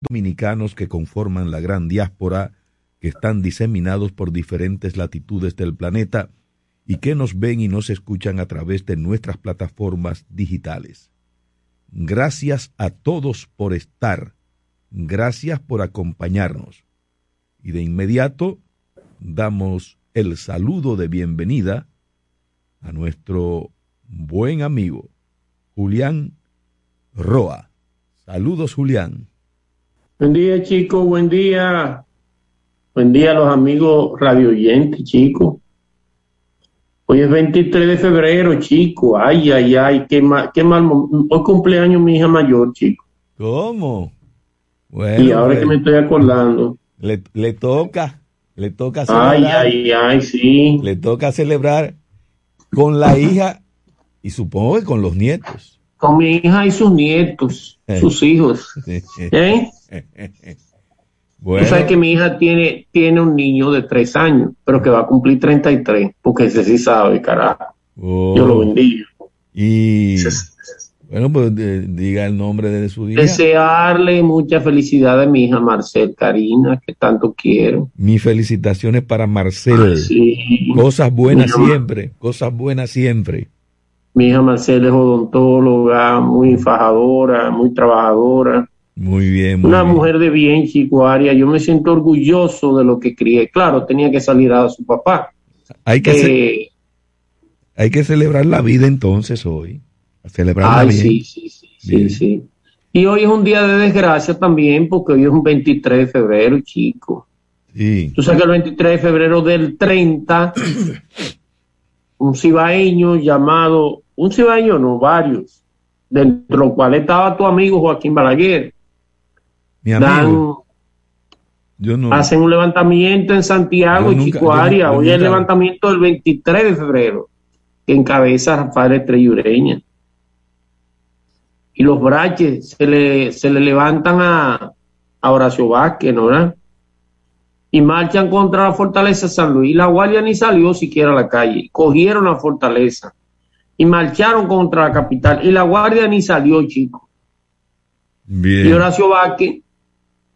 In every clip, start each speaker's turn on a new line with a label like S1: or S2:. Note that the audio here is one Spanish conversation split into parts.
S1: dominicanos que conforman la gran diáspora que están diseminados por diferentes latitudes del planeta y que nos ven y nos escuchan a través de nuestras plataformas digitales. Gracias a todos por estar, gracias por acompañarnos. Y de inmediato damos el saludo de bienvenida a nuestro buen amigo Julián Roa. Saludos, Julián.
S2: Buen día, chicos, buen día. Buen día a los amigos radio oyentes, chicos. Hoy es 23 de febrero, chico. Ay, ay, ay, qué mal, qué mal. Hoy cumpleaños mi hija mayor, chico.
S1: ¿Cómo?
S2: Bueno, y ahora que pues, me estoy acordando.
S1: Le, le toca, le toca
S2: celebrar. Ay, ay, ay, sí.
S1: Le toca celebrar con la hija y supongo que con los nietos.
S2: Con mi hija y sus nietos, eh. sus hijos. ¿Eh? Bueno. sabes que mi hija tiene, tiene un niño de tres años, pero que va a cumplir 33, porque ese sí sabe, carajo. Oh. Yo lo bendiga.
S1: Y bueno, pues diga el nombre de su hija.
S2: Desearle mucha felicidad a mi hija Marcel Karina, que tanto quiero.
S1: Mis felicitaciones para Marcel. Cosas buenas siempre, cosas buenas siempre.
S2: Mi hija Marcel es odontóloga, muy fajadora, muy trabajadora
S1: muy bien.
S2: Una mujer de bien, chico Aria. Yo me siento orgulloso de lo que crié. Claro, tenía que salir a su papá.
S1: Hay que, eh, hay que celebrar la vida entonces hoy. celebrar la vida.
S2: Sí, sí, sí, sí, Y hoy es un día de desgracia también, porque hoy es un 23 de febrero, chico.
S1: Sí.
S2: Tú sabes que el 23 de febrero del 30, un cibaeño llamado, un cibaeño no, varios, dentro de los cuales estaba tu amigo Joaquín Balaguer
S1: mi amigo. yo no,
S2: hacen un levantamiento en Santiago y Chico. Hoy es el levantamiento del 23 de febrero, que encabeza Rafael Estrellureña. Y los braches se le, se le levantan a, a Horacio Vázquez, ¿no? Y marchan contra la fortaleza de San Luis. La guardia ni salió siquiera a la calle. Cogieron la fortaleza y marcharon contra la capital. Y la guardia ni salió, chico.
S1: Bien.
S2: Y Horacio Vázquez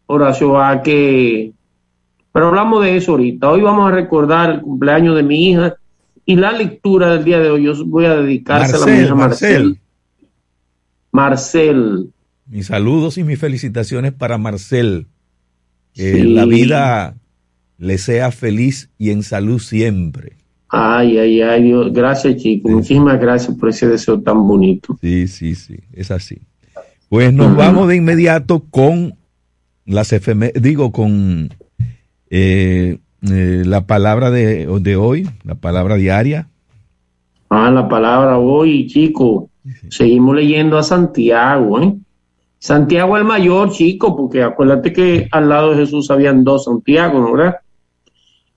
S2: Horacio a que... Pero hablamos de eso ahorita. Hoy vamos a recordar el cumpleaños de mi hija y la lectura del día de hoy. Yo voy a dedicarse a mi hija Marcel. Marcel.
S1: Mis saludos y mis felicitaciones para Marcel. Que la vida le sea feliz y en salud siempre.
S2: Ay, ay, ay, Dios. Gracias, chicos. Muchísimas gracias por ese deseo tan bonito.
S1: Sí, sí, sí, es así. Pues nos vamos de inmediato con las FM, digo, con eh, eh, la palabra de, de, hoy, la palabra diaria.
S2: Ah, la palabra hoy, chico. Seguimos leyendo a Santiago, ¿eh? Santiago el mayor, chico, porque acuérdate que al lado de Jesús habían dos Santiago, ¿no verdad?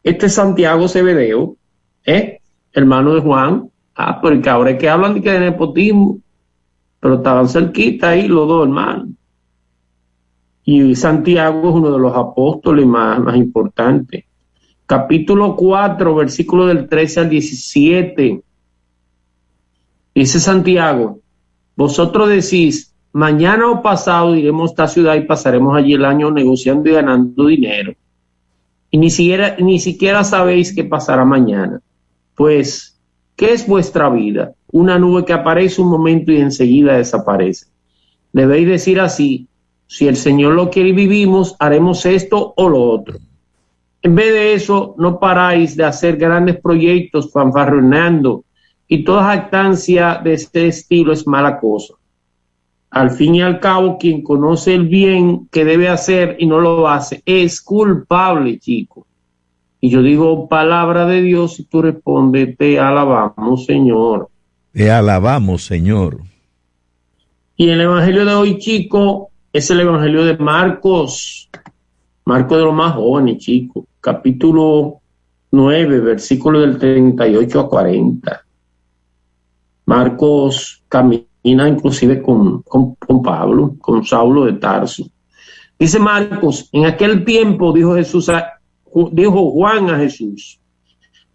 S2: Este Santiago Cebedeo, ¿eh? Hermano de Juan. Ah, porque ahora es que hablan de que de nepotismo, pero estaban cerquita ahí los dos hermanos. Y Santiago es uno de los apóstoles más, más importantes. Capítulo 4, versículo del 13 al 17. Dice Santiago, vosotros decís, mañana o pasado iremos a esta ciudad y pasaremos allí el año negociando y ganando dinero. Y ni siquiera, ni siquiera sabéis qué pasará mañana. Pues, ¿qué es vuestra vida? Una nube que aparece un momento y enseguida desaparece. Debéis decir así, si el Señor lo quiere y vivimos, haremos esto o lo otro. En vez de eso, no paráis de hacer grandes proyectos fanfarroneando y toda actancia de este estilo es mala cosa. Al fin y al cabo, quien conoce el bien que debe hacer y no lo hace es culpable, chico. Y yo digo palabra de Dios y tú respondes, te alabamos, Señor.
S1: Te alabamos, Señor.
S2: Y el Evangelio de hoy, chico, es el Evangelio de Marcos, Marcos de los más jóvenes, chicos, capítulo 9, versículo del 38 a 40. Marcos camina inclusive con, con, con Pablo, con Saulo de Tarso. Dice Marcos, en aquel tiempo dijo Jesús, dijo Juan a Jesús,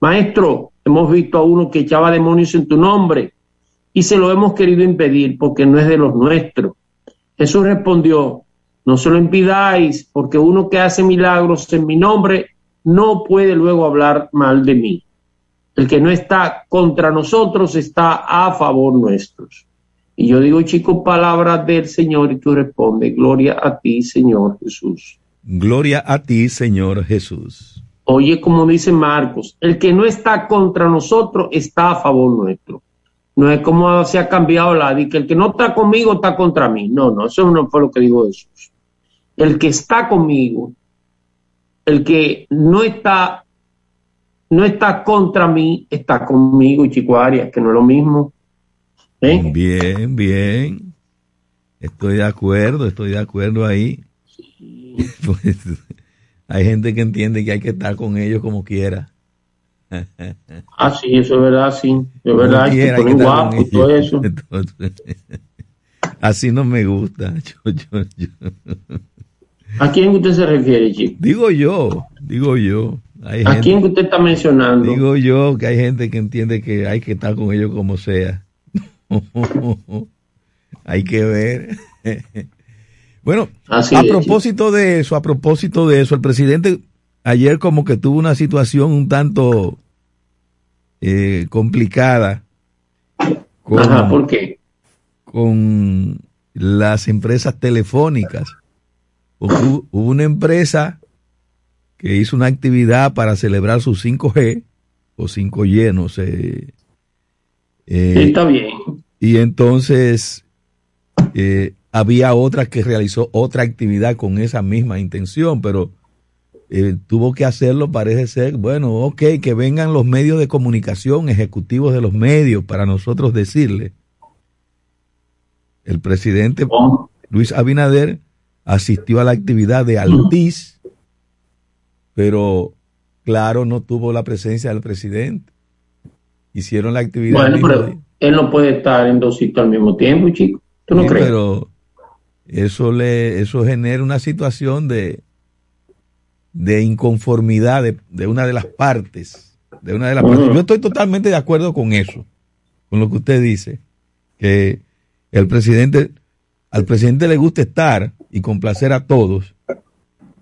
S2: Maestro, hemos visto a uno que echaba demonios en tu nombre y se lo hemos querido impedir porque no es de los nuestros Jesús respondió, no se lo impidáis, porque uno que hace milagros en mi nombre no puede luego hablar mal de mí. El que no está contra nosotros está a favor nuestros. Y yo digo, chico, palabras del Señor y tú respondes, gloria a ti, Señor Jesús.
S1: Gloria a ti, Señor Jesús.
S2: Oye, como dice Marcos, el que no está contra nosotros está a favor nuestro. No es como se ha cambiado la que el que no está conmigo está contra mí. No, no, eso no fue lo que dijo Jesús. El que está conmigo, el que no está no está contra mí, está conmigo, Chico Arias, que no es lo mismo.
S1: ¿Eh? Bien, bien. Estoy de acuerdo, estoy de acuerdo ahí. Pues, hay gente que entiende que hay que estar con ellos como quiera.
S2: Ah, sí, eso es verdad, sí. Es verdad, quiera, que guapo y todo eso.
S1: así no me gusta.
S2: ¿A quién usted se refiere, chico?
S1: Digo yo, digo yo.
S2: ¿A quién usted está mencionando?
S1: Digo yo que hay gente que entiende que hay que estar con ellos como sea. hay que ver. bueno, a propósito de eso, a propósito de eso, el presidente ayer como que tuvo una situación un tanto eh, complicada.
S2: Con, ¿por qué?
S1: Con las empresas telefónicas. Hubo una empresa que hizo una actividad para celebrar su 5G o 5Y, no sé.
S2: Eh, está bien.
S1: Y entonces eh, había otra que realizó otra actividad con esa misma intención, pero eh, tuvo que hacerlo, parece ser, bueno, ok, que vengan los medios de comunicación, ejecutivos de los medios, para nosotros decirle. El presidente Luis Abinader asistió a la actividad de Altiz pero claro, no tuvo la presencia del presidente. Hicieron la actividad.
S2: Bueno, pero él no puede estar en dos sitios al mismo tiempo, chico. ¿Tú no crees?
S1: Pero eso le, eso genera una situación de, de inconformidad de, una de las partes. De una de las partes. Yo estoy totalmente de acuerdo con eso, con lo que usted dice, que el presidente, al presidente le gusta estar y complacer a todos,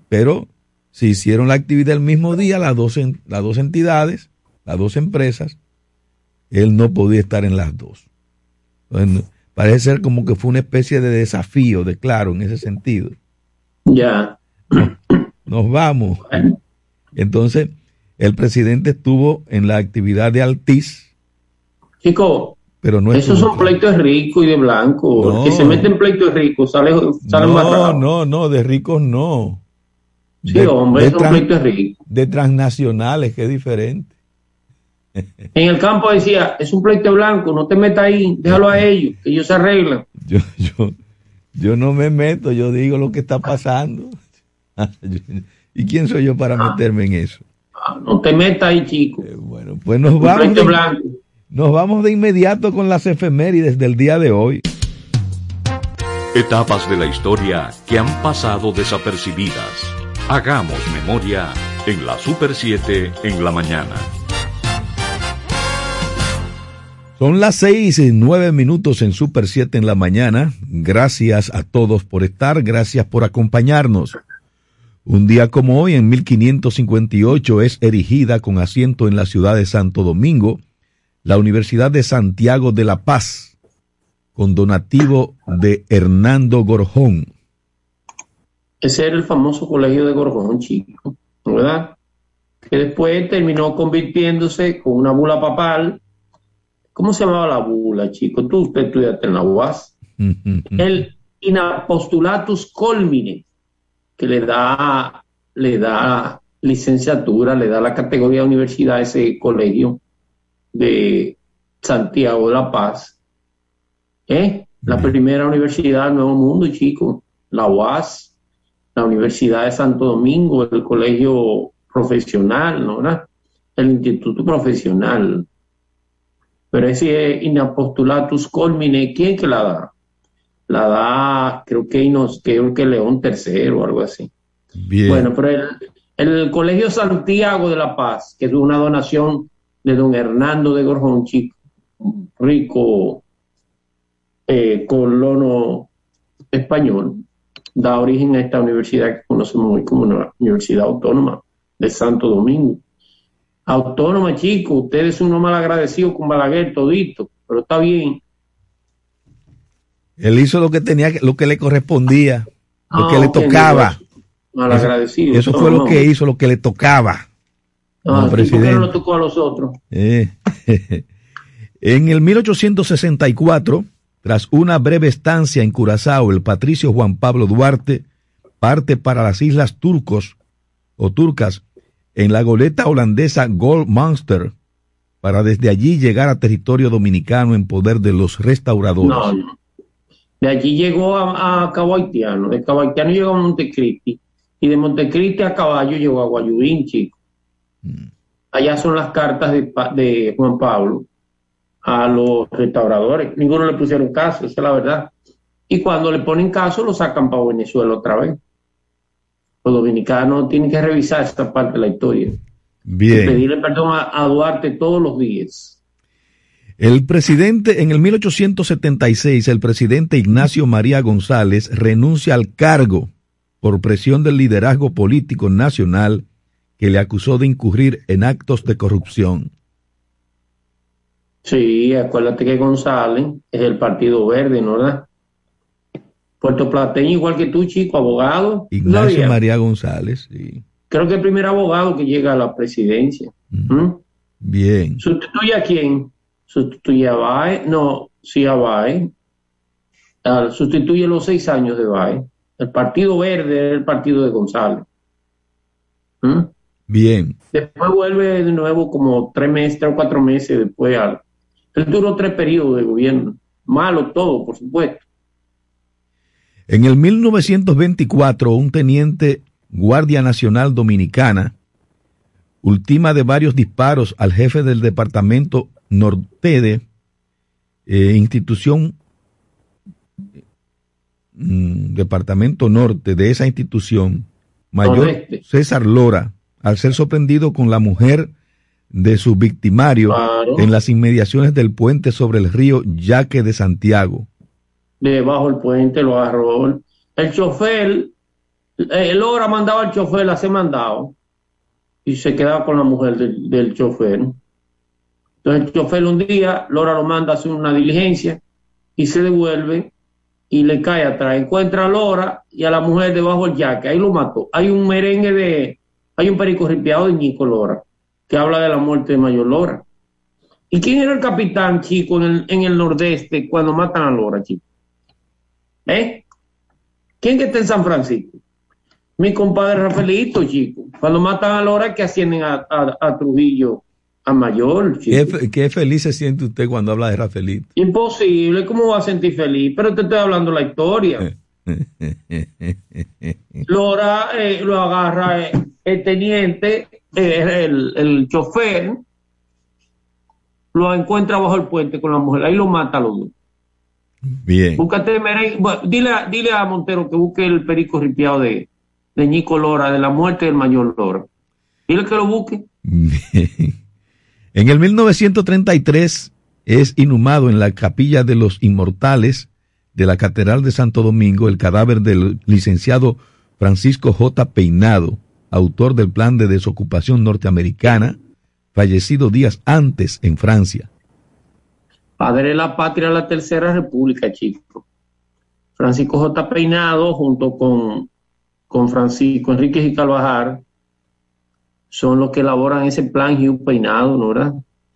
S1: pero se hicieron la actividad el mismo día, las dos, las dos entidades, las dos empresas, él no podía estar en las dos. parece ser como que fue una especie de desafío, de claro, en ese sentido.
S2: Ya.
S1: Nos, vamos. Entonces, el presidente estuvo en la actividad de Altiz.
S2: Chico, pero no esos son pleitos ricos y de blanco. que se meten pleitos ricos sale, sale
S1: no, No, no, de ricos no.
S2: Sí, hombre, es un rico.
S1: De transnacionales, que es diferente.
S2: En el campo decía, es un pleito blanco, no te metas ahí, déjalo a ellos, que ellos se arreglan.
S1: Yo, yo, yo no me meto, yo digo lo que está pasando. ¿Y quién soy yo para ah. meterme en eso?
S2: Ah, no te metas ahí, chico.
S1: Eh, bueno, pues nos vamos, de, nos vamos de inmediato con las efemérides del día de hoy.
S3: Etapas de la historia que han pasado desapercibidas. Hagamos memoria en la Super 7 en la mañana.
S1: Son las seis y nueve minutos en Super 7 en la mañana. Gracias a todos por estar, gracias por acompañarnos. Un día como hoy, en 1558, es erigida con asiento en la ciudad de Santo Domingo la Universidad de Santiago de la Paz, con donativo de Hernando Gorjón.
S2: Ese era el famoso colegio de Gorgón, chico, ¿verdad? Que después terminó convirtiéndose con una bula papal. ¿Cómo se llamaba la bula, chico? Tú usted estudiaste en la UAS. el inapostulatus colmine, que le da, le da licenciatura, le da la categoría de universidad a ese colegio de Santiago de la Paz. ¿Eh? La primera universidad del Nuevo Mundo, chico, la UAS la Universidad de Santo Domingo, el colegio profesional, ¿no? El instituto profesional. Pero ese inapostulatus colmine, ¿quién que la da? La da, creo que, nos, creo que León III o algo así. Bueno, pero el, el Colegio Santiago de la Paz, que es una donación de don Hernando de Gorjón, chico, rico eh, colono español, da origen a esta universidad que conocemos hoy como una Universidad Autónoma de Santo Domingo. Autónoma, chico, ustedes son unos mal agradecidos con Balaguer todito, pero está bien.
S1: Él hizo lo que tenía, lo que le correspondía, lo que le tocaba.
S2: Mal agradecido.
S1: Eso, fue lo que hizo, lo que le tocaba.
S2: No, presidente. no tocó a los otros?
S1: Eh, en el 1864, tras una breve estancia en Curazao, el patricio Juan Pablo Duarte parte para las islas turcos o turcas en la goleta holandesa Gold Monster para desde allí llegar a territorio dominicano en poder de los restauradores. No,
S2: De allí llegó a, a Cabo Haitiano, de Cabo Haitiano llegó a Montecristi y de Montecristi a caballo llegó a Guayubín, chico. Mm. Allá son las cartas de, de Juan Pablo a los restauradores. Ninguno le pusieron caso, esa es la verdad. Y cuando le ponen caso, lo sacan para Venezuela otra vez. Los dominicanos tienen que revisar esta parte de la historia.
S1: Bien.
S2: Y pedirle perdón a, Duarte todos los días.
S1: El presidente, en el 1876, el presidente Ignacio María González renuncia al cargo por presión del liderazgo político nacional que le acusó de incurrir en actos de corrupción.
S2: Sí, acuérdate que González es el Partido Verde, ¿no verdad? Puerto Plateño, igual que tú, chico, abogado.
S1: Ignacio María González, sí.
S2: Creo que el primer abogado que llega a la presidencia. ¿Mm?
S1: Bien.
S2: ¿Sustituye a quién? ¿Sustituye a Bae? No, sí a Bae. Ah, sustituye los seis años de Bae. El Partido Verde el partido de González.
S1: ¿Mm? Bien.
S2: Después vuelve de nuevo como tres meses, tres o cuatro meses después al, él duró tres periodos de gobierno. Malo todo, por supuesto.
S1: En el 1924, un teniente Guardia Nacional Dominicana ultima de varios disparos al jefe del departamento Nortede, eh, institución, mm, departamento norte de esa institución, mayor César Lora, al ser sorprendido con la mujer de su victimario en las inmediaciones del puente sobre el río Yaque de Santiago.
S2: Debajo del puente lo agarró. El chofer, el hora mandaba al chofer a hacer mandado y se quedaba con la mujer del, chofer. Entonces el chofer un día, Lora lo manda a hacer una diligencia y se devuelve y le cae atrás. Encuentra a Lora y a la mujer debajo del yaque. Ahí lo mató. Hay un merengue de, hay un perico ripiado de Nico Lora que habla de la muerte de Mayor Lora. ¿Y quién era el capitán, chico, en el, nordeste cuando matan a Lora, chico? ¿Eh? ¿Quién que está en San Francisco? Mi compadre Rafaelito, chico. Cuando matan a Lora, que ascienden a, Trujillo, a Mayor,
S1: chico. ¿Qué, feliz se siente usted cuando habla de Rafaelito?
S2: Imposible, ¿cómo va a sentir feliz? Pero te estoy hablando la historia. Lora eh, lo agarra eh, el teniente el, el chofer lo encuentra bajo el puente con la mujer, ahí lo mata a los dos.
S1: Bien.
S2: Búscate dile, a, dile a Montero que busque el perico ripiado de, de Nico Lora, de la muerte del mayor Lora. Dile que lo busque.
S1: En el 1933 es inhumado en la capilla de los inmortales de la Catedral de Santo Domingo el cadáver del licenciado Francisco J. Peinado, autor del plan de desocupación norteamericana, fallecido días antes en Francia.
S2: Padre de la patria de la Tercera República, chico. Francisco J. Peinado, junto con, con Francisco Enrique y Calvajar, son los que elaboran ese plan Hugh Peinado, ¿no verdad?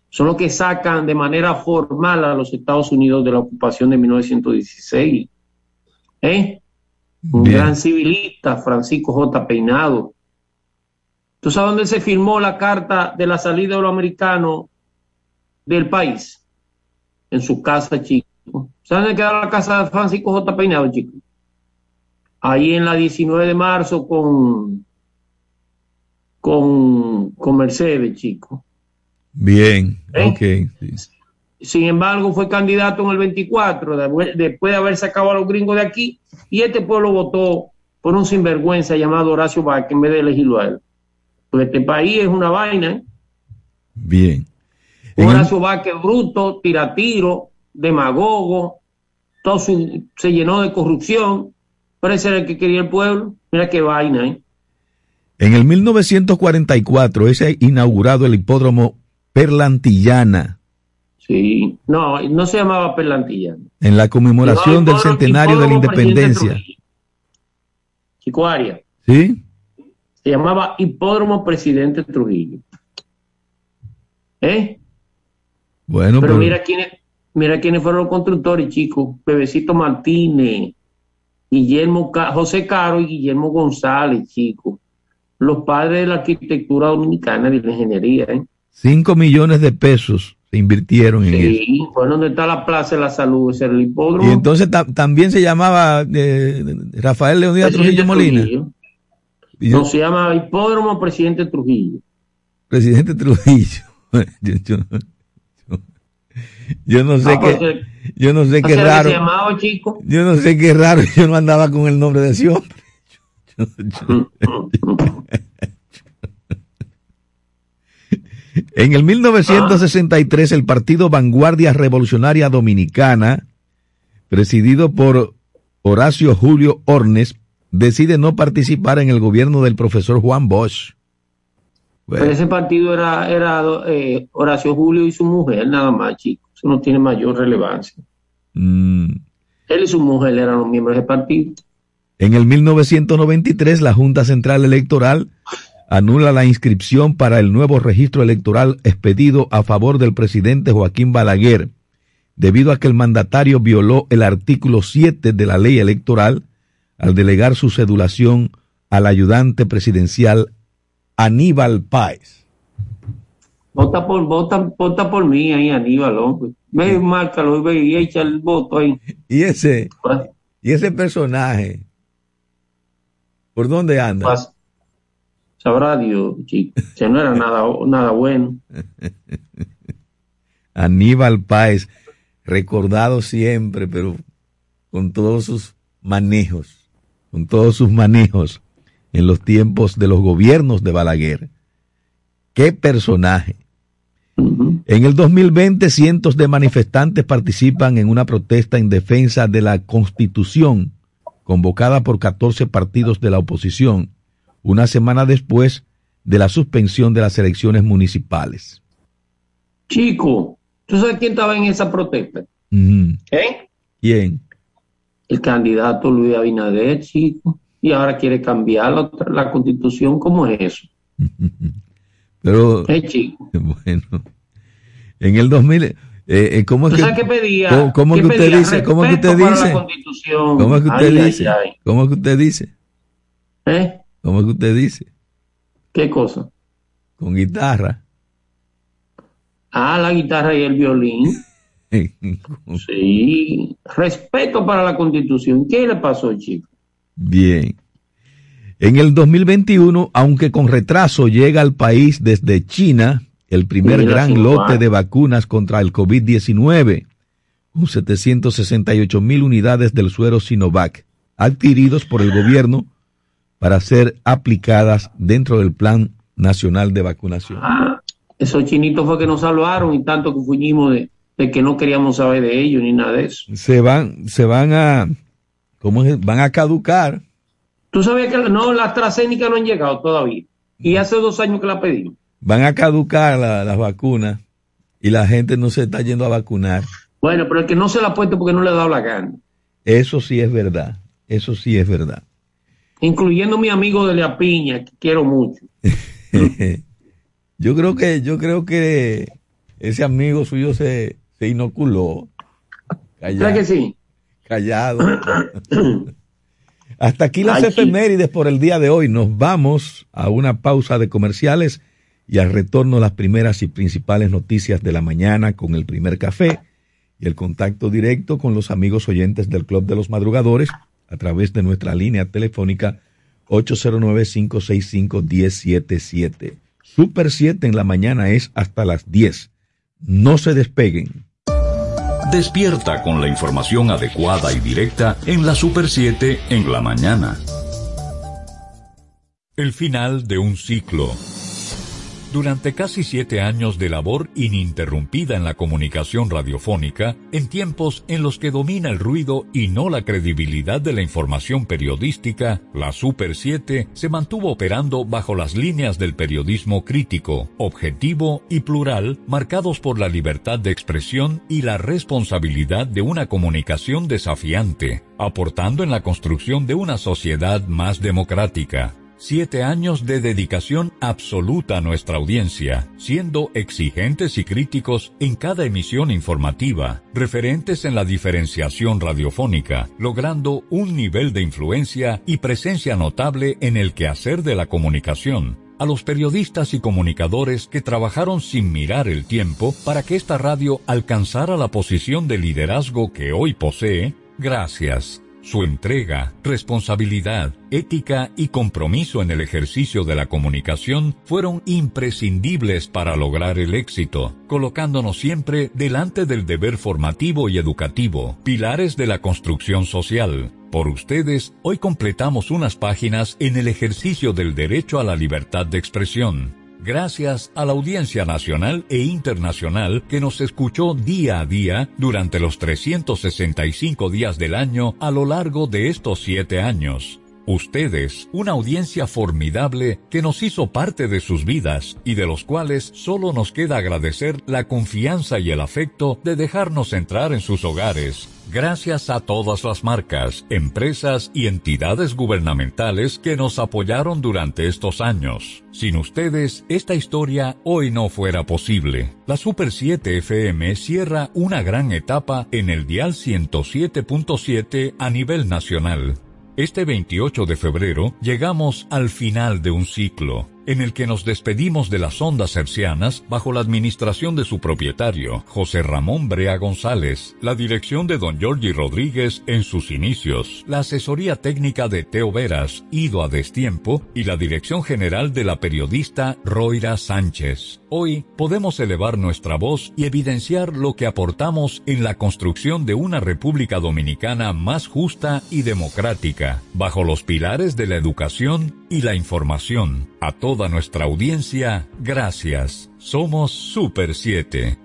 S2: Son los que sacan de manera formal a los Estados Unidos de la ocupación de 1916. ¿Eh? Un gran civilista, Francisco J. Peinado, ¿Tú sabes dónde se firmó la carta de la salida de los americanos del país? En su casa, chico. ¿Sabes dónde queda la casa de Francisco J. Peinado, chico? Ahí en la 19 de marzo con, con, con Mercedes, chico.
S1: Bien, ¿Eh? ok.
S2: Sin embargo, fue candidato en el 24, después de haber sacado a los gringos de aquí, y este pueblo votó por un sinvergüenza llamado Horacio Vázquez en vez de elegirlo a él este país es una vaina.
S1: Bien.
S2: Horacio Vázquez bruto, tira tiro, demagogo, todo se llenó de corrupción, Pero ese era el que quería el pueblo. Mira qué vaina, ¿eh?
S1: En el 1944 es inaugurado el hipódromo Perlantillana.
S2: Sí, no, no se llamaba Perlantillana.
S1: En la conmemoración del centenario de la independencia.
S2: Chicuaria.
S1: ¿Sí?
S2: Se llamaba Hipódromo Presidente Trujillo. ¿Eh?
S1: Bueno,
S2: pero, mira quiénes, mira quiénes fueron los constructores, chicos. Bebecito Martínez, Guillermo José Caro y Guillermo González, chicos. Los padres de la arquitectura dominicana y de la ingeniería, ¿eh?
S1: Cinco millones de pesos se invirtieron en eso.
S2: Sí, bueno, donde está la Plaza de la Salud, era el hipódromo.
S1: Y entonces también se llamaba eh, Rafael Leonidas Trujillo Molina.
S2: No, se llama Hipódromo Presidente Trujillo.
S1: Presidente Trujillo. yo, no sé ah, qué, pues, yo no sé qué raro. Yo no sé qué raro, yo no andaba con el nombre de ese hombre. en el 1963 el partido Vanguardia Revolucionaria Dominicana, presidido por Horacio Julio Ornes, decide no participar en el gobierno del profesor Juan Bosch.
S2: Pero ese partido era, era eh, Horacio Julio y su mujer, nada más, chicos. Eso no tiene mayor relevancia. Mm. Él y su mujer eran los miembros del partido.
S1: En el 1993, la Junta Central Electoral anula la inscripción para el nuevo registro electoral expedido a favor del presidente Joaquín Balaguer, debido a que el mandatario violó el artículo 7 de la ley electoral al delegar su cedulación al ayudante presidencial Aníbal Páez.
S2: Vota por, vota, vota por mí ahí, Aníbal, hombre. Ve, márcalo y echa el voto ahí.
S1: Y ese, y ese personaje, ¿por dónde anda?
S2: sabrá Dios, chico. Que no era nada, nada bueno.
S1: Aníbal Páez, recordado siempre, pero con todos sus manejos, con todos sus manejos en los tiempos de los gobiernos de Balaguer. ¡Qué personaje! En el 2020, cientos de manifestantes participan en una protesta en defensa de la Constitución, convocada por 14 partidos de la oposición, una semana después de la suspensión de las elecciones municipales.
S2: Chico, ¿tú sabes quién estaba en esa protesta? ¿Eh?
S1: ¿Quién?
S2: El candidato Luis Abinader, chico y ahora quiere cambiar la, constitución. ¿Cómo es eso?
S1: Pero, bueno, en el 2000, eh, eh, ¿cómo es que,
S2: pedía?
S1: ¿Cómo, que usted dice? ¿Cómo que usted dice? ¿Cómo que usted dice? ¿Cómo que usted dice?
S2: ¿Eh?
S1: ¿Cómo que usted dice?
S2: ¿Qué cosa?
S1: Con guitarra.
S2: Ah, la guitarra y el violín. sí, respeto para la constitución. ¿Qué le pasó, chico?
S1: Bien. En el 2021, aunque con retraso, llega al país desde China el primer gran lote de vacunas contra el COVID-19, con 768 mil unidades del suero Sinovac, adquiridos por el gobierno para ser aplicadas dentro del Plan Nacional de Vacunación.
S2: Ah, esos chinitos fue que nos salvaron y tanto que fuimos de, de que no queríamos saber de ellos ni nada de eso.
S1: Se van, se van a ¿Cómo van a caducar?
S2: Tú sabes que no, las AstraZeneca no han llegado todavía. Y hace dos años que la pedimos.
S1: Van a caducar las vacunas y la gente no se está yendo a vacunar.
S2: Bueno, pero el que no se la ha puesto porque no le ha dado la gana.
S1: Eso sí es verdad. Eso sí es verdad.
S2: Incluyendo mi amigo de la piña, que quiero mucho.
S1: yo creo que, yo creo que ese amigo suyo se, se inoculó.
S2: ¿Crees que sí?
S1: Callado. Hasta aquí las efemérides por el día de hoy. Nos vamos a una pausa de comerciales y al retorno las primeras y principales noticias de la mañana con el primer café y el contacto directo con los amigos oyentes del Club de los Madrugadores a través de nuestra línea telefónica 809-565-1077. Super 7 en la mañana es hasta las 10. No se despeguen.
S3: Despierta con la información adecuada y directa en la Super 7 en la mañana. El final de un ciclo Durante casi siete años de labor ininterrumpida en la comunicación radiofónica, en tiempos en los que domina el ruido y no la credibilidad de la información periodística, la Super 7 se mantuvo operando bajo las líneas del periodismo crítico, objetivo y plural, marcados por la libertad de expresión y la responsabilidad de una comunicación desafiante, aportando en la construcción de una sociedad más democrática. Siete años de dedicación absoluta a nuestra audiencia, siendo exigentes y críticos en cada emisión informativa, referentes en la diferenciación radiofónica, logrando un nivel de influencia y presencia notable en el quehacer de la comunicación, a los periodistas y comunicadores que trabajaron sin mirar el tiempo para que esta radio alcanzara la posición de liderazgo que hoy posee, gracias. Su entrega, responsabilidad, ética y compromiso en el ejercicio de la comunicación fueron imprescindibles para lograr el éxito, colocándonos siempre delante del deber formativo y educativo, pilares de la construcción social. Por ustedes, hoy completamos unas páginas en el ejercicio del derecho a la libertad de expresión gracias a la audiencia nacional e internacional que nos escuchó día a día durante los 365 días del año a lo largo de estos siete años. Ustedes, una audiencia formidable que nos hizo parte de sus vidas y de los cuales solo nos queda agradecer la confianza y el afecto de dejarnos entrar en sus hogares. Gracias a todas las marcas, empresas y entidades gubernamentales que nos apoyaron durante estos años. Sin ustedes, esta historia hoy no fuera posible. La Super 7 FM cierra una gran etapa en el dial 107.7 a nivel nacional este 28 de febrero llegamos al final de un ciclo en el que nos despedimos de las ondas hercianas bajo la administración de su propietario, José Ramón Brea González, la dirección de don Giorgi Rodríguez en sus inicios, la asesoría técnica de Teo Veras, ido a destiempo, y la dirección general de la periodista Roira Sánchez. Hoy podemos elevar nuestra voz y evidenciar lo que aportamos en la construcción de una República Dominicana más justa y democrática, bajo los pilares de la educación y la información. A toda nuestra audiencia, gracias. Somos Super 7.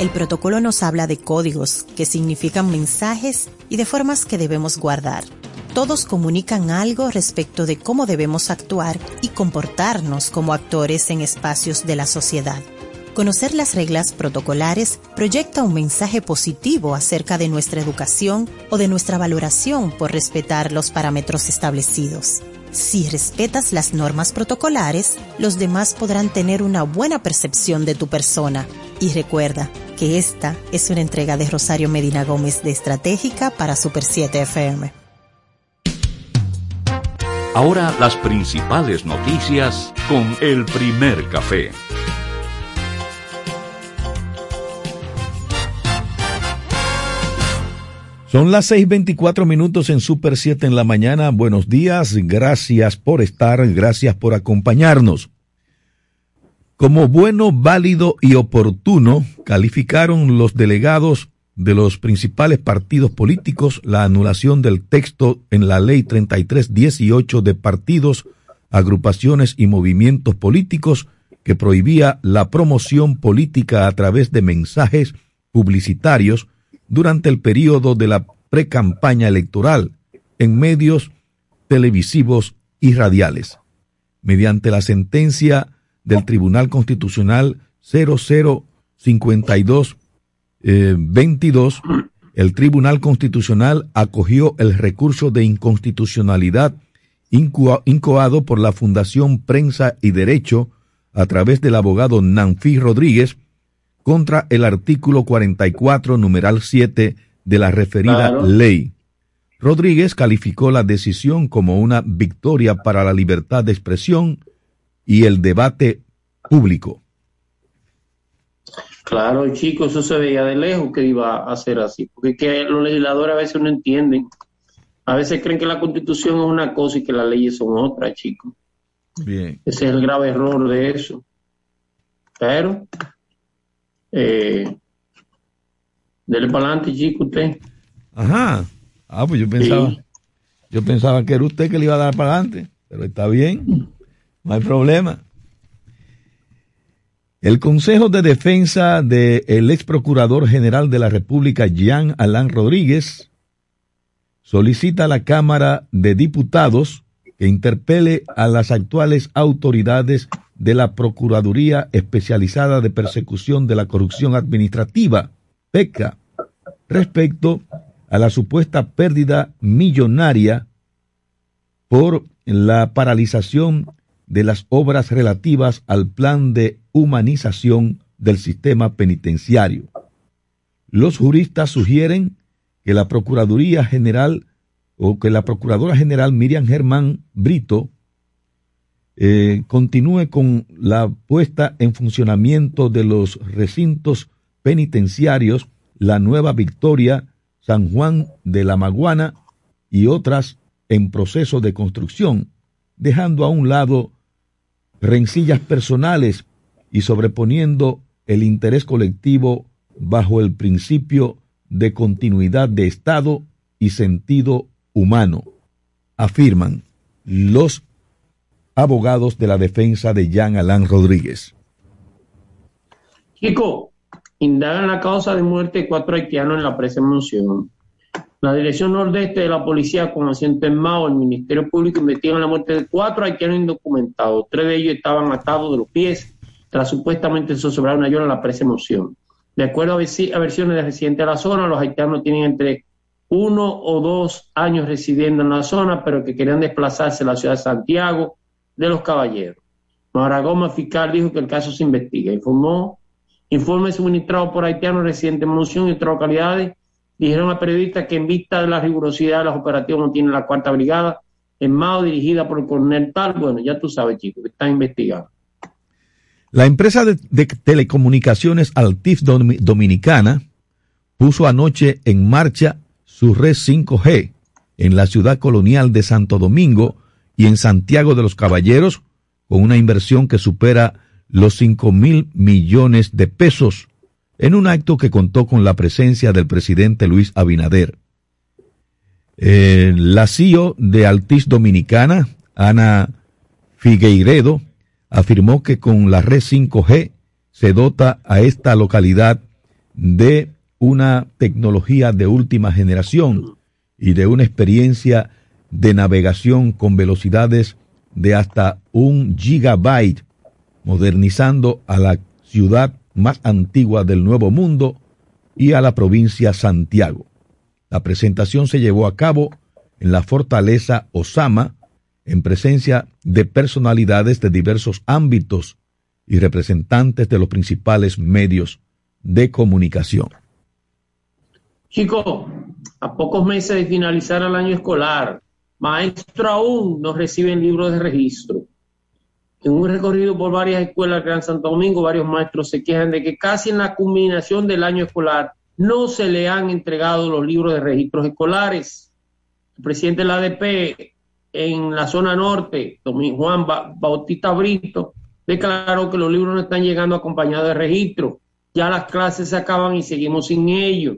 S4: El protocolo nos habla de códigos, que significan mensajes y de formas que debemos guardar. Todos comunican algo respecto de cómo debemos actuar y comportarnos como actores en espacios de la sociedad. Conocer las reglas protocolares proyecta un mensaje positivo acerca de nuestra educación o de nuestra valoración por respetar los parámetros establecidos. Si respetas las normas protocolares, los demás podrán tener una buena percepción de tu persona. Y recuerda que esta es una entrega de Rosario Medina Gómez de Estratégica para Super 7 FM.
S3: Ahora las principales noticias con el primer café.
S1: Son las 6:24 minutos en Super 7 en la mañana. Buenos días, gracias por estar, gracias por acompañarnos. Como bueno, válido y oportuno, calificaron los delegados de los principales partidos políticos la anulación del texto en la Ley 3318 de partidos, agrupaciones y movimientos políticos que prohibía la promoción política a través de mensajes publicitarios durante el periodo de la precampaña electoral en medios televisivos y radiales. Mediante la sentencia del Tribunal Constitucional 0052 22, eh, el Tribunal Constitucional acogió el recurso de inconstitucionalidad incoado por la Fundación Prensa y Derecho a través del abogado Nanfi Rodríguez contra el artículo 44, numeral 7 de la referida ley. Rodríguez calificó la decisión como una victoria para la libertad de expresión y el debate público.
S2: Claro, chicos, eso se veía de lejos que iba a ser así, porque que los legisladores a veces no entienden. A veces creen que la constitución es una cosa y que las leyes son otra, chicos. Bien. Ese es el grave error de eso. Pero, eh, dele para adelante, chico, usted.
S1: Ajá. Ah, pues yo pensaba, yo pensaba que era usted que le iba a dar para adelante, pero está bien, no hay problema. El Consejo de Defensa del ex procurador general de la República, Jean Alain Rodríguez, solicita a la Cámara de Diputados que interpele a las actuales autoridades de la Procuraduría Especializada de Persecución de la Corrupción Administrativa, PECA, respecto a la supuesta pérdida millonaria por la paralización de las obras relativas al plan de humanización del sistema penitenciario. Los juristas sugieren que la Procuraduría General o que la Procuradora General Miriam Germán Brito eh, continúe con la puesta en funcionamiento de los recintos penitenciarios La Nueva Victoria San Juan de la Maguana y otras en proceso de construcción, dejando a un lado rencillas personales y sobreponiendo el interés colectivo bajo el principio de continuidad de Estado y sentido humano, afirman los abogados de la defensa de Jean Alain Rodríguez.
S2: Chico, indagan la causa de muerte de cuatro haitianos en la presunción. La Dirección Nordeste de la Policía, con asiento en Mao, el Ministerio Público investigan la muerte de cuatro haitianos indocumentados. Tres de ellos estaban atados de los pies tras supuestamente zozobrar una llora en la presunción. De acuerdo a versiones de residentes de la zona, los haitianos tienen entre uno o dos años residiendo en la zona, pero que querían desplazarse a la ciudad de Santiago de los Caballeros. Maragoma, fiscal, dijo que el caso se investiga. Informó Informe suministrado por haitianos residentes en Monción y otras localidades dijeron a periodistas que en vista de la rigurosidad de los operativos no tiene la cuarta brigada en Mao dirigida por el coronel Tal. Bueno, ya tú sabes, chicos, que está investigado.
S1: La empresa de, telecomunicaciones Altif Dominicana puso anoche en marcha su red 5G en la ciudad colonial de Santo Domingo y en Santiago de los Caballeros con una inversión que supera los cinco mil millones de pesos en un acto que contó con la presencia del presidente Luis Abinader. Eh, la CEO de Altis Dominicana, Ana Figueiredo, afirmó que con la red 5G se dota a esta localidad de una tecnología de última generación y de una experiencia de navegación con velocidades de hasta un gigabyte modernizando a la ciudad más antigua del Nuevo Mundo y a la provincia Santiago. La presentación se llevó a cabo en la fortaleza Osama, en presencia de personalidades de diversos ámbitos y representantes de los principales medios de comunicación.
S2: Chicos, a pocos meses de finalizar el año escolar, maestro aún no reciben libros de registro. En un recorrido por varias escuelas Gran Santo Domingo, varios maestros se quejan de que casi en la culminación del año escolar no se le han entregado los libros de registros escolares. El presidente de la ADP en la zona norte, Juan Bautista Brito, declaró que los libros no están llegando acompañados de registro. Ya las clases se acaban y seguimos sin ellos.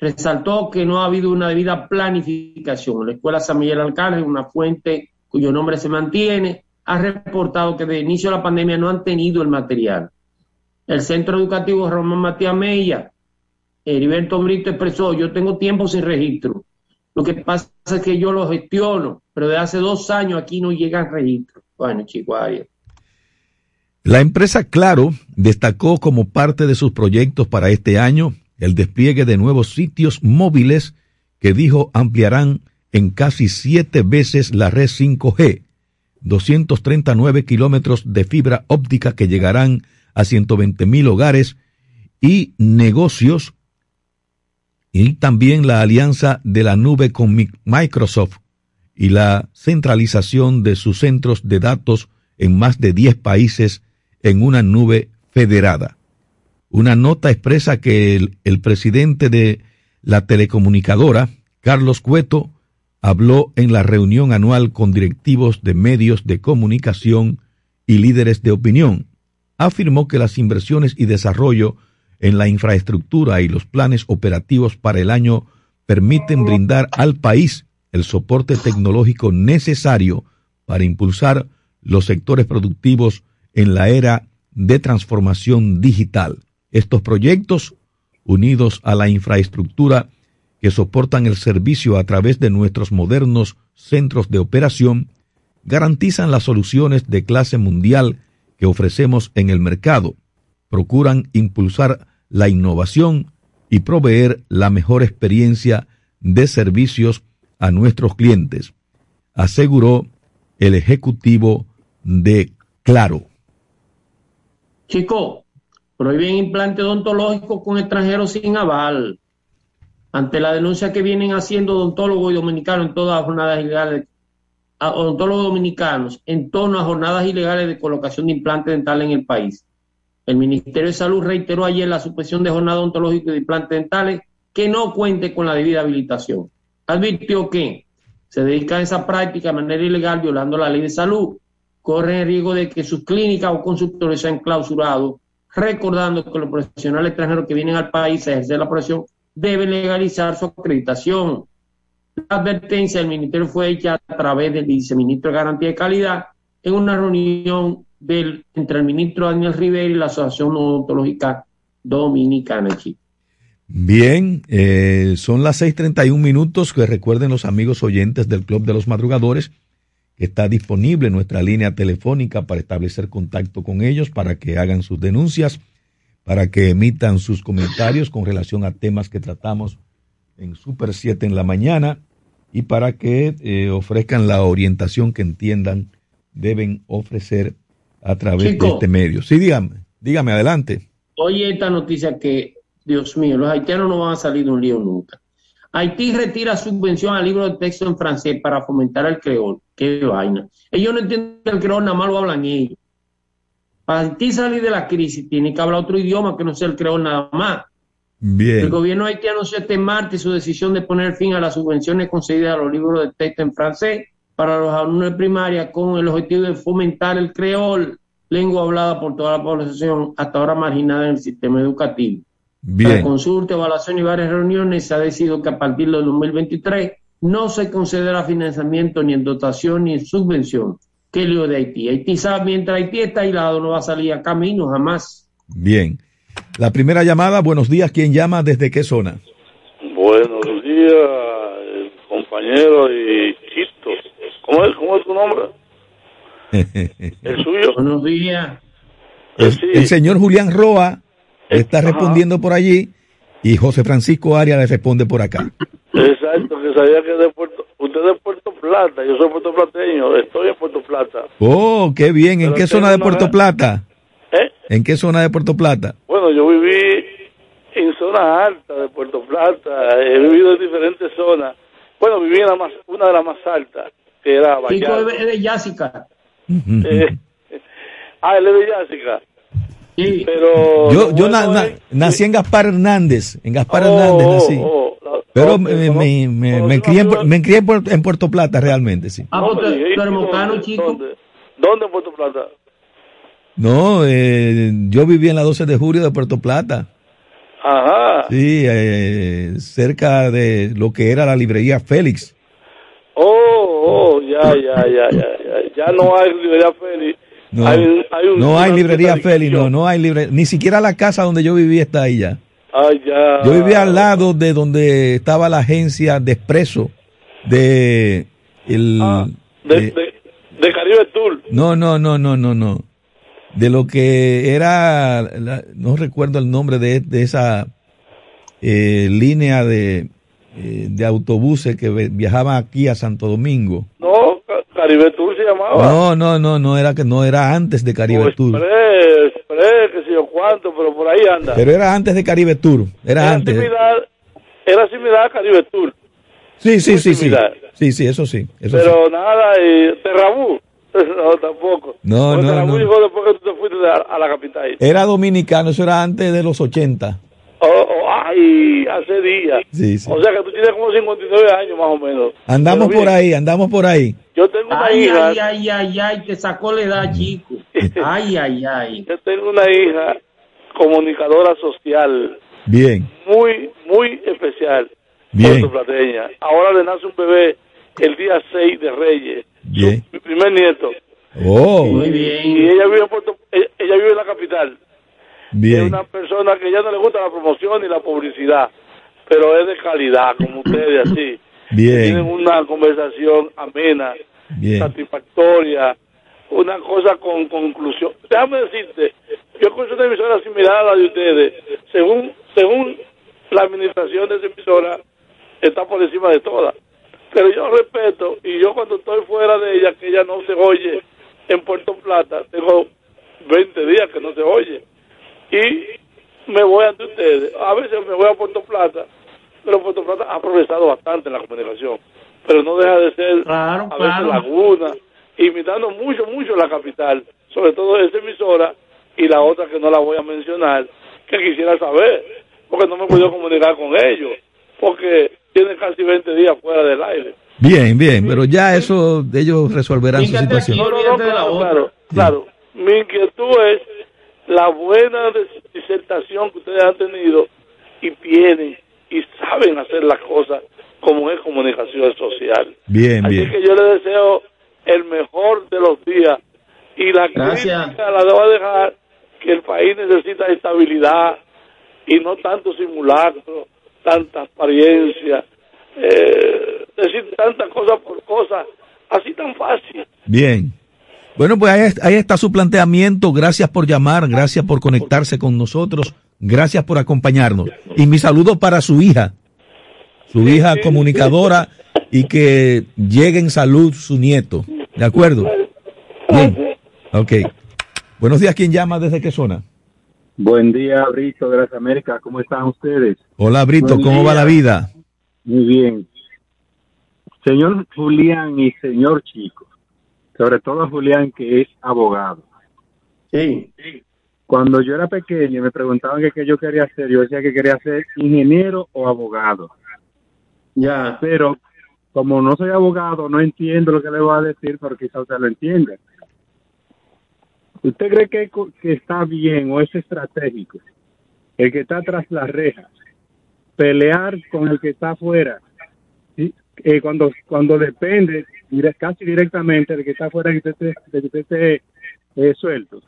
S2: Resaltó que no ha habido una debida planificación. La escuela San Miguel Alcalde, una fuente cuyo nombre se mantiene, ha reportado que desde inicio de la pandemia no han tenido el material. El Centro Educativo Román Matías Mella, Heriberto Brito expresó, yo tengo tiempo sin registro. Lo que pasa es que yo lo gestiono, pero de hace dos años aquí no llegan registros. Bueno, chicos,
S1: La empresa Claro destacó como parte de sus proyectos para este año el despliegue de nuevos sitios móviles que dijo ampliarán en casi siete veces la red 5G 239 kilómetros de fibra óptica que llegarán a 120 mil hogares y negocios y también la alianza de la nube con Microsoft y la centralización de sus centros de datos en más de 10 países en una nube federada. Una nota expresa que el, presidente de la telecomunicadora, Carlos Cueto, habló en la reunión anual con directivos de medios de comunicación y líderes de opinión. Afirmó que las inversiones y desarrollo en la infraestructura y los planes operativos para el año permiten brindar al país el soporte tecnológico necesario para impulsar los sectores productivos en la era de transformación digital. Estos proyectos, unidos a la infraestructura que soportan el servicio a través de nuestros modernos centros de operación, garantizan las soluciones de clase mundial que ofrecemos en el mercado, procuran impulsar la innovación y proveer la mejor experiencia de servicios a nuestros clientes, aseguró el ejecutivo de Claro.
S2: Chico, prohíben implante odontológico con extranjeros sin aval. Ante la denuncia que vienen haciendo odontólogos y dominicanos en todas las jornadas ilegales, odontólogos dominicanos en torno a jornadas ilegales de colocación de implantes dentales en el país. El Ministerio de Salud reiteró ayer la suspensión de jornada odontológica de implantes dentales que no cuente con la debida habilitación. Advirtió que se dedica a esa práctica de manera ilegal violando la ley de salud. Corren el riesgo de que sus clínicas o consultores sean clausurados, recordando que los profesionales extranjeros que vienen al país a ejercer la profesión deben legalizar su acreditación. La advertencia del Ministerio fue hecha a través del viceministro de Garantía de Calidad en una reunión del, entre el ministro Daniel Rivera y la Asociación Odontológica Dominicana.
S1: Bien, eh, son las 6:31 minutos que recuerden los amigos oyentes del Club de los Madrugadores está disponible nuestra línea telefónica para establecer contacto con ellos, para que hagan sus denuncias, para que emitan sus comentarios con relación a temas que tratamos en Super 7 en la mañana y para que eh, ofrezcan la orientación que entiendan deben ofrecer a través de este medio. Sí, dígame, dígame, adelante.
S2: Oye, esta noticia que, Dios mío, los haitianos no van a salir de un lío nunca. Haití retira subvención al libro de texto en francés para fomentar el creol. Qué vaina. Ellos no entienden que el creol, nada más lo hablan ellos. Para Haití salir de la crisis tiene que hablar otro idioma que no sea el creol nada más. Bien. El gobierno haitiano anunció este martes su decisión de poner fin a las subvenciones concedidas a los libros de texto en francés para los alumnos de primaria con el objetivo de fomentar el creol, lengua hablada por toda la población hasta ahora marginada en el sistema educativo. Bien. La consulta, evaluación y varias reuniones se ha decidido que a partir del 2023 no se concederá financiamiento ni en dotación ni en subvención. ¿Qué lío de Haití? Haití sabe, mientras Haití está aislado no va a salir a camino jamás.
S1: Bien. La primera llamada, buenos días, ¿quién llama? ¿Desde qué zona?
S5: Buenos días, compañero y Chito. ¿Cómo es, cómo es tu nombre?
S2: ¿El suyo? Buenos días.
S1: El, el señor Julián Roa está respondiendo por allí y José Francisco Arias le responde por acá.
S5: Exacto, que sabía que de Puerto, usted es de Puerto Plata, yo soy puertoplateño, estoy en Puerto Plata.
S1: Oh, qué bien, ¿en qué zona de Puerto Plata? ¿Eh? ¿En qué zona de Puerto Plata?
S5: Bueno, yo viví en zona alta de Puerto Plata, he vivido en diferentes zonas. Bueno, viví en la más, una de las más altas que era
S2: Chico es de Yásica.
S5: Eh, ah, él es de Yásica. Sí. Pero
S1: yo, yo na, na, nací en Gaspar Hernández, en Gaspar oh, Hernández nací. Oh, oh, pero me, me, me, me, crié, en, me crié en Puerto Plata realmente, sí.
S2: Ah, ¿tú eres chico?
S5: ¿Dónde? ¿Dónde en Puerto Plata?
S1: No, eh, yo viví en la 12 de julio de Puerto Plata.
S5: Ajá.
S1: Sí, eh, cerca de lo que era la librería Félix.
S5: Oh, oh, ya, ya, ya, ya, ya, ya no hay librería Félix.
S1: No hay, hay, un, no hay librería Félix, no, no hay librería, ni siquiera la casa donde yo vivía está ahí ya.
S5: Ah, ya.
S1: Yo vivía al lado de donde estaba la agencia de Expreso de el
S5: ah, de, de, de, de, Caribe Tour.
S1: No, no, no, no, no, no. De lo que era, la, no recuerdo el nombre de, de esa eh, línea de, eh, de autobuses que viajaban aquí a Santo Domingo.
S5: No, Caribe Tour se llamaba.
S1: No, no, no, no era que no era antes de Caribe
S5: o
S1: Tour.
S5: Express, Express, que sé yo cuánto, pero por ahí anda.
S1: Pero era antes de Caribe Tour, era antes.
S5: Natividad, era similar a Caribe Tour.
S1: Sí, sí, sí, sí. Sí, sí, eso sí. Eso
S5: Pero nada, y Terrabú, no, tampoco.
S1: No, no,
S5: Terrabú
S1: no.
S5: llegó después que tú te fuiste a, la capital.
S1: Era dominicano, eso era antes de los 80.
S5: Oh, oh, ay, hace días.
S1: Sí, sí.
S5: O sea que tú tienes como 59 años más o menos.
S1: Andamos por ahí, andamos por ahí.
S5: Yo tengo una
S2: Ay,
S5: hija,
S2: ay, ay, ay, ay, te sacó la edad, chico. Ay, ay, ay.
S5: yo tengo una hija comunicadora social
S1: Bien,
S5: muy, muy especial.
S1: Bien.
S5: puertoplateña. Ahora le nace un bebé el día 6 de Reyes.
S1: bien.
S5: Mi primer nieto.
S1: Oh,
S2: Muy
S5: Y
S2: bien.
S5: ella vive en Puerto, ella, ella vive en la capital. Es
S1: bien.
S5: una persona que ya no le gusta la promoción ni la publicidad, pero es de calidad, como ustedes, así. Tienen
S1: Bien,
S5: una conversación amena, satisfactoria, una cosa con conclusión. Déjame decirte, yo escucho una emisora similar a la de ustedes. Según, según la administración de esa emisora, está por encima de todas. Pero yo respeto, y yo cuando estoy fuera de ella, que ella no se oye en Puerto Plata, tengo 20 días que no se oye. Y me voy ante ustedes. A veces me voy a Puerto Plata, pero Puerto Plata ha progresado bastante en la comunicación. Pero no deja de ser
S2: Claro,
S5: a veces
S2: claro.
S5: laguna, imitando mucho, mucho la capital, sobre todo esa emisora y la otra que no la voy a mencionar, que quisiera saber, porque no me he podido comunicar con ellos, porque tienen casi 20 días fuera del aire.
S1: Bien, bien, pero ya eso ellos resolverán su
S2: aquí,
S1: situación.
S5: No, no, claro, claro, claro. Mi inquietud es la buena dis- disertación que ustedes han tenido y tienen y saben hacer las cosas como es comunicación social.
S1: Bien,
S5: Así
S1: bien.
S5: que yo le deseo el mejor de los días y la
S2: Gracias.
S5: crítica la debo dejar que el país necesita estabilidad y no tanto simulacro, tanta apariencia, eh, decir tantas cosas por cosas, así tan fácil.
S1: Bien. Bueno, pues ahí, ahí está su planteamiento. Gracias por llamar, gracias por conectarse con nosotros, gracias por acompañarnos. Y mi saludo para su hija, su hija comunicadora y que llegue en salud su nieto. ¿De acuerdo? Bien. Ok. Buenos días, ¿quién llama? ¿Desde qué zona?
S6: Buen día, Brito de las Américas. ¿Cómo están ustedes?
S1: Hola, Brito,
S6: Buen
S1: ¿cómo va la vida?
S6: Muy bien. Señor Julián y señor Chico, sobre todo Julián, que es abogado.
S2: Sí.
S6: Cuando yo era pequeño me preguntaban que qué yo quería hacer. Yo decía que quería ser ingeniero o abogado.
S2: Ya.
S6: Pero como no soy abogado, no entiendo lo que le voy a decir, pero quizá usted lo entienda. ¿Usted cree que, está bien o es estratégico el que está tras las rejas pelear con el que está afuera? Eh, cuando cuando depende casi directamente del que está afuera que usted de que usted esté eh, suelto.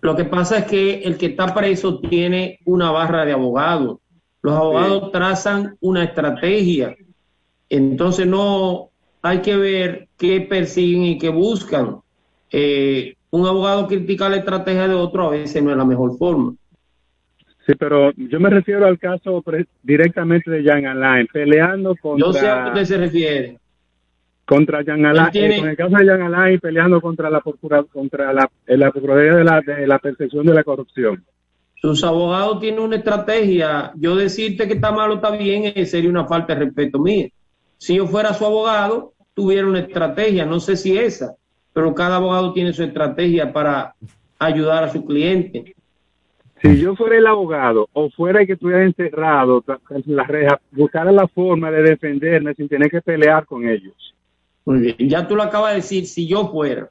S2: Lo que pasa es que el que está preso tiene una barra de abogados. Los abogados trazan una estrategia. Entonces no hay que ver qué persiguen y qué buscan. Eh, un abogado critica la estrategia de otro a veces no es la mejor forma.
S6: Sí, pero yo me refiero al caso directamente de Jan Alain, peleando contra...
S2: Yo sé a qué usted se refiere.
S6: contra Jan Alain,
S2: Él tiene-
S6: eh, con el caso de Jan Alain peleando contra la procura, contra la, eh, la procuraduría de la, de la percepción de la corrupción.
S2: Sus abogados tienen una estrategia. Yo decirte que está malo, está bien, sería una falta de respeto mía. Si yo fuera su abogado, tuviera una estrategia, no sé si esa, pero cada abogado tiene su estrategia para ayudar a su cliente.
S6: Si yo fuera el abogado o fuera el que estuviera encerrado tras las rejas, buscara la forma de defenderme sin tener que pelear con ellos.
S2: Muy bien. Ya tú lo acabas de decir, si yo fuera.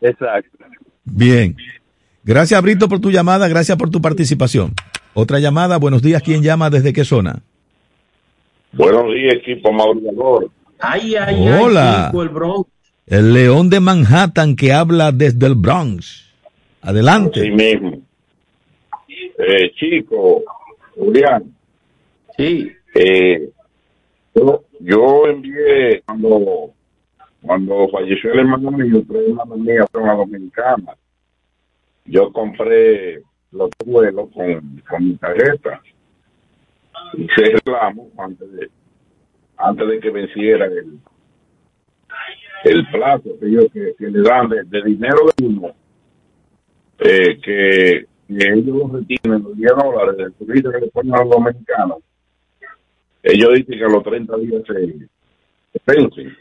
S6: Exacto.
S1: Bien. Gracias, Brito, por tu llamada. Gracias por tu participación. Otra llamada. Buenos días. ¿Quién llama? ¿Desde qué zona?
S7: Buenos días, equipo madrugador.
S2: Ay, ay,
S1: Hola.
S2: ay, el Bronx.
S1: El león de Manhattan que habla desde el Bronx. Adelante.
S7: Sí mismo. Eh, chico, Julián,
S2: Sí,
S7: eh, yo, yo envié cuando cuando falleció el hermano mío, tres hermanos míos fueron a Dominicana. Yo compré los vuelos con, con mi tarjeta. Hice reclamo antes de, antes de que venciera el, el plazo que, ellos que, le dan de, dinero de uno, eh, que, ellos lo retienen los 10 dólares del turista que le ponen a los dominicanos ellos dicen que a los 30 días se, vencen.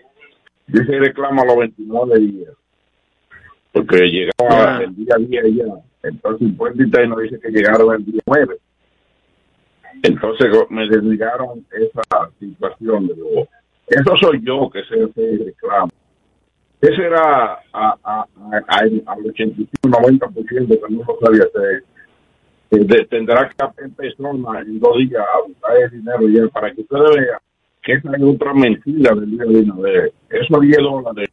S7: Dice que reclama a los 29 días. Porque llegaba el día 10 ya. Entonces el puente interno dice que llegaron el día 9. Entonces me dedicaron esa situación. De eso soy yo que se, se reclama. Ese era a, a, a, al 85, 90% que no lo sabía hacer. Eh, tendrá que empezar en dos días a buscar el dinero ya para que ustedes vean que esa es otra mentira del día de Navidad. Esos 10 dólares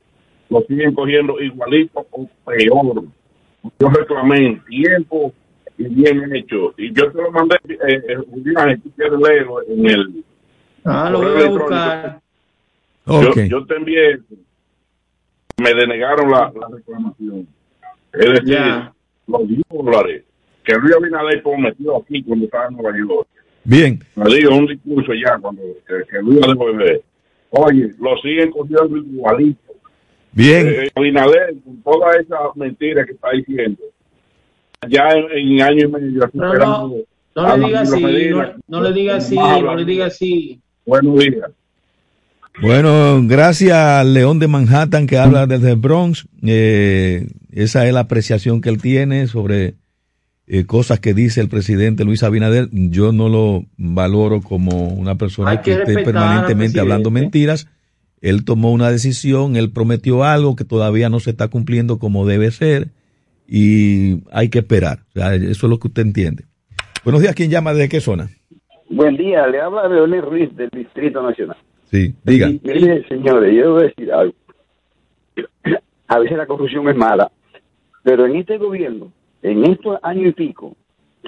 S7: lo siguen cogiendo igualito o peor. Yo reclamé en tiempo y bien hecho. Y yo te lo mandé, eh, eh Julián, si quieres leerlo en el.
S2: Ah, lo voy a buscar.
S7: Yo, yo te envié me denegaron la, reclamación. Es decir, los 10 dólares que Luis Abinader prometió aquí cuando estaba en Nueva York.
S1: Bien.
S7: Me dijo un discurso ya cuando que, que Luis Abinader, oye, lo siguen cogiendo igualito.
S1: Bien.
S7: Eh, Abinader, con toda esa mentira que está diciendo, ya en, años y medio,
S2: no, no, no le diga así, no, no, le diga así, no le diga así.
S7: Buenos días.
S1: Bueno, gracias al León de Manhattan que habla desde el Bronx. Eh, esa es la apreciación que él tiene sobre eh, cosas que dice el presidente Luis Abinader. Yo no lo valoro como una persona que, esté permanentemente hablando mentiras. Él tomó una decisión, él prometió algo que todavía no se está cumpliendo como debe ser y hay que esperar. eso es lo que usted entiende. Buenos días, ¿quién llama? ¿Desde qué zona?
S8: Buen día, le habla Leonel Ruiz del Distrito Nacional.
S1: Sí, diga.
S8: Mire, señores, yo a decir algo. A veces la corrupción es mala, pero en este gobierno, en estos años y pico,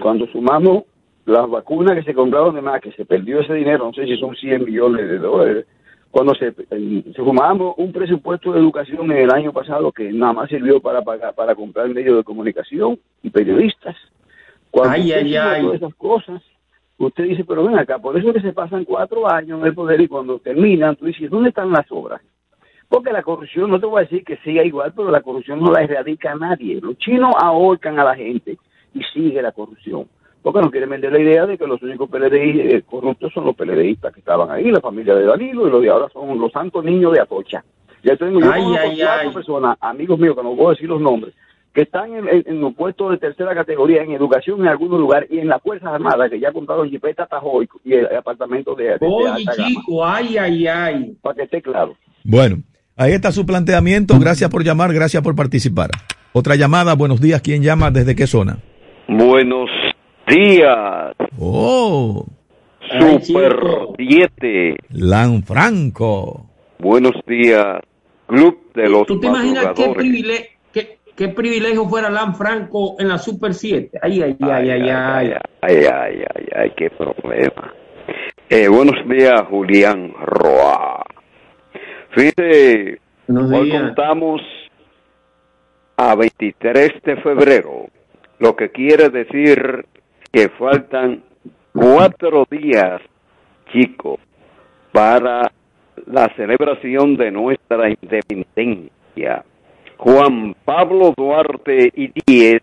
S8: cuando sumamos las vacunas que se compraron de más, que se perdió ese dinero, no sé si son 100 millones de dólares, cuando se, se sumamos un presupuesto de educación en el año pasado que nada más sirvió para pagar, para comprar medios de comunicación y periodistas. Cuando
S2: ay, ay, ay.
S8: todas esas cosas, Usted dice, pero ven acá, por eso que se pasan cuatro años en el poder y cuando terminan, tú dices, ¿dónde están las obras? Porque la corrupción, no te voy a decir que siga igual, pero la corrupción no la erradica a nadie. Los chinos ahorcan a la gente y sigue la corrupción. Porque no quieren vender la idea de que los únicos PLDI eh, corruptos son los PLDistas que estaban ahí, la familia de Danilo, y los de ahora son los santos niños de Atocha. Ya tengo yo cuatro personas, amigos míos, que no puedo decir los nombres, que están en, en, los puestos de tercera categoría en educación en algunos lugares y en las Fuerzas Armadas, que ya compraron Jipeta Tajoy y el apartamento de,
S2: de Oye, chico, ay, ay, ay.
S8: Para que esté claro.
S1: Bueno, ahí está su planteamiento. Gracias por llamar, gracias por participar. Otra llamada, buenos días. ¿Quién llama? ¿Desde qué zona?
S9: Buenos días.
S1: Oh.
S9: Super 7.
S1: Lanfranco.
S9: Buenos días. Club de los
S2: ¿Tú te imaginas qué privilegio? qué privilegio fuera Lan Franco en la Super 7. Ay, ay, ay, ay, ay.
S9: Ay, ay, ay, ay, qué problema. Eh, buenos días, Julián Roa. Fíjate, hoy contamos a 23 de febrero, lo que quiere decir que faltan cuatro días, chicos, para la celebración de nuestra independencia. Juan Pablo Duarte y Díez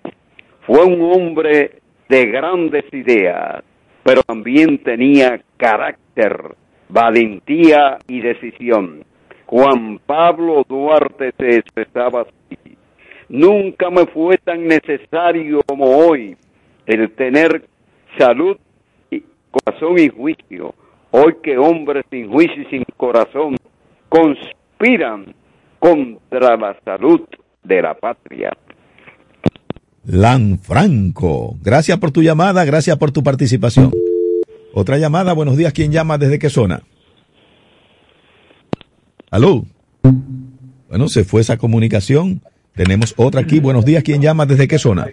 S9: fue un hombre de grandes ideas, pero también tenía carácter, valentía y decisión. Juan Pablo Duarte se expresaba así. Nunca me fue tan necesario como hoy el tener salud, corazón y juicio. Hoy que hombres sin juicio y sin corazón conspiran contra la salud de la patria.
S1: Lanfranco, gracias por tu llamada, gracias por tu participación. Otra llamada, buenos días, ¿quién llama? ¿Desde qué zona? ¿Aló? Bueno, se fue esa comunicación. Tenemos otra aquí. Buenos días, ¿quién llama? ¿Desde qué zona?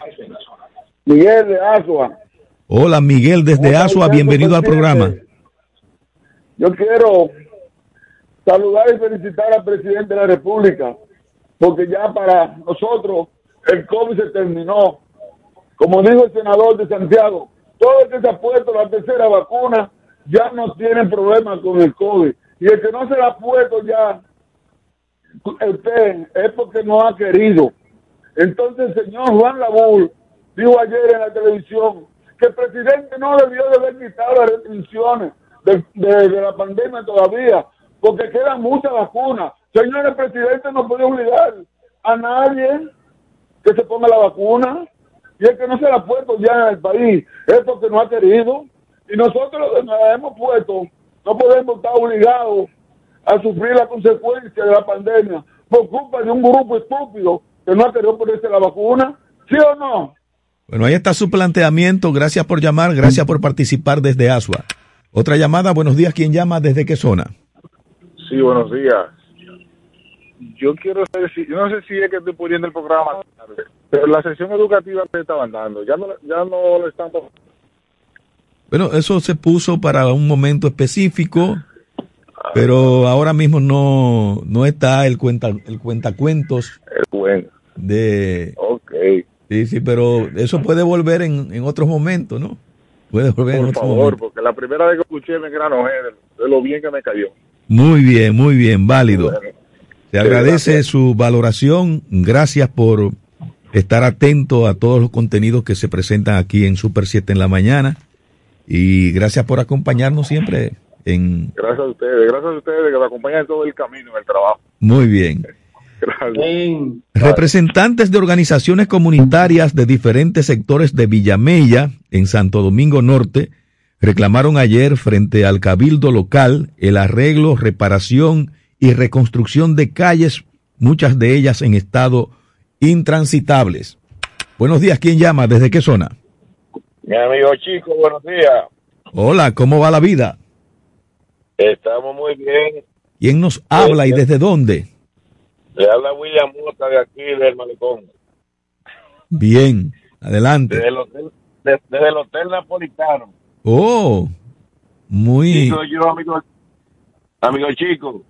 S10: Miguel de Asua.
S1: Hola, Miguel desde Asua, bienvenido al programa.
S10: Yo quiero saludar y felicitar al presidente de la República, porque ya para nosotros el COVID se terminó. Como dijo el senador de Santiago, todo el que se ha puesto la tercera vacuna ya no tienen problemas con el COVID. Y el que no se la ha puesto ya, usted, es porque no ha querido. Entonces señor Juan Labur dijo ayer en la televisión que el presidente no debió de haber quitado las restricciones de, la pandemia todavía, porque quedan muchas vacunas. Señor el presidente no puede obligar a nadie que se ponga la vacuna. Y el que no se la ha puesto ya en el país es porque no ha querido. Y nosotros que nos la hemos puesto no podemos estar obligados a sufrir la consecuencia de la pandemia por culpa de un grupo estúpido que no ha querido ponerse la vacuna. ¿Sí o no?
S1: Bueno, ahí está su planteamiento. Gracias por llamar, gracias por participar desde Asua. Otra llamada, buenos días. ¿Quién llama? ¿Desde qué zona?
S11: Sí, buenos días. Yo quiero saber si, yo no sé si es que estoy poniendo el programa, pero la sesión educativa que estaban dando, ya no, ya no lo están
S1: Bueno, eso se puso para un momento específico, pero ahora mismo no, no está el cuenta, el cuentacuentos.
S11: El cuento.
S1: De.
S11: Ok.
S1: Sí, sí, pero eso puede volver en, en otros momentos, ¿no? Puede volver
S11: Por
S1: en otros
S11: favor,
S1: momentos.
S11: porque la primera vez que escuché me granojé de, de lo bien que me cayó.
S1: Muy bien, muy bien, válido.
S11: Bueno,
S1: Se agradece su valoración. Gracias por estar atento a todos los contenidos que se presentan aquí en Super 7 en la mañana. Y gracias por acompañarnos siempre en...
S11: gracias a ustedes, gracias a ustedes que me acompañan en todo el camino en el trabajo.
S1: Muy bien.
S11: Gracias.
S1: Representantes de organizaciones comunitarias de diferentes sectores de Villamella, en Santo Domingo Norte, reclamaron ayer frente al cabildo local el arreglo, reparación y reconstrucción de calles, muchas de ellas en estado intransitables. Buenos días, ¿quién llama? ¿Desde qué zona?
S7: Mi amigo chico, buenos días.
S1: Hola, ¿cómo va la vida?
S7: Estamos muy bien.
S1: ¿Quién nos habla y desde dónde?
S7: Le habla William Mota de aquí, del Malecón.
S1: Bien, adelante.
S7: Desde el hotel, de- desde el hotel Napolitano.
S1: Oh, muy...
S7: Digo yo, amigo, amigo chico.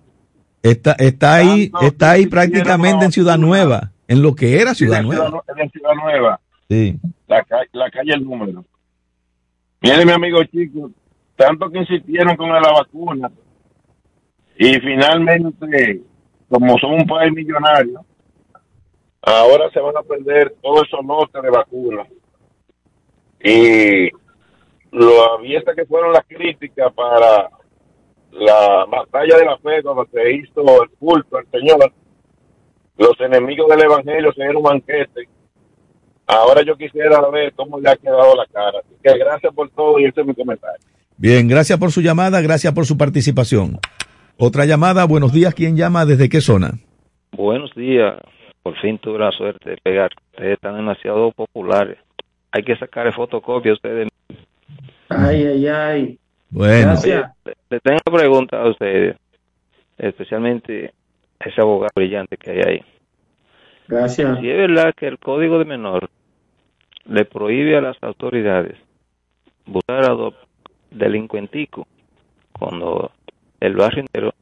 S1: Está, está ahí, está ahí prácticamente en Ciudad Nueva, en lo que era Ciudad Nueva.
S7: De Ciudad Nueva.
S1: Sí.
S7: La, la calle El Número. Mire, mi amigo chico, tanto que insistieron con la vacuna y finalmente, como son un país millonario, ahora se van a perder todos esos lotes de vacunas. Y lo abiertas que fueron las críticas para la batalla de la fe cuando se hizo el culto al Señor, los enemigos del Evangelio se dieron banquete Ahora yo quisiera ver cómo le ha quedado la cara. Así que gracias por todo y ese es mi comentario.
S1: Bien, gracias por su llamada, gracias por su participación. Otra llamada, buenos días, ¿quién llama? ¿Desde qué zona?
S12: Buenos días. Por fin tuve la suerte de pegar. Ustedes están demasiado populares. Hay que sacar fotocopia a ustedes.
S2: Ay, ay, ay.
S1: Bueno,
S2: Gracias.
S12: Le, tengo una pregunta a ustedes, especialmente a ese abogado brillante que hay ahí.
S2: Gracias.
S12: Si es verdad que el código de menor le prohíbe a las autoridades buscar a dos delincuenticos cuando el barrio entero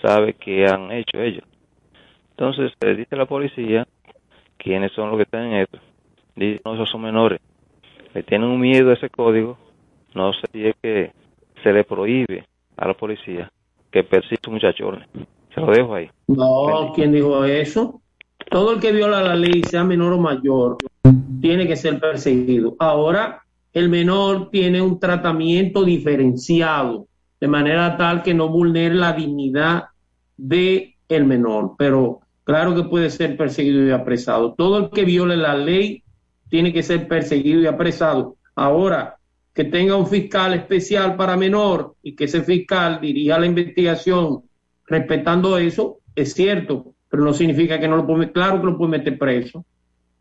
S12: sabe que han hecho ellos. Entonces le dice a la policía quiénes son los que están en esto. Dice, no, esos son menores. Le tienen un miedo a ese código. No sé si es que se le prohíbe a la policía que estos muchachones. Se lo dejo ahí.
S2: No, ¿quién dijo eso? Todo el que viola la ley, sea menor o mayor, tiene que ser perseguido. Ahora, el menor tiene un tratamiento diferenciado, de manera tal que no vulnere la dignidad de el menor. Pero claro que puede ser perseguido y apresado. Todo el que viole la ley tiene que ser perseguido y apresado. Ahora, que tenga un fiscal especial para menor y que ese fiscal dirija la investigación respetando eso, es cierto, pero no significa que no lo puede, claro que lo puede meter preso.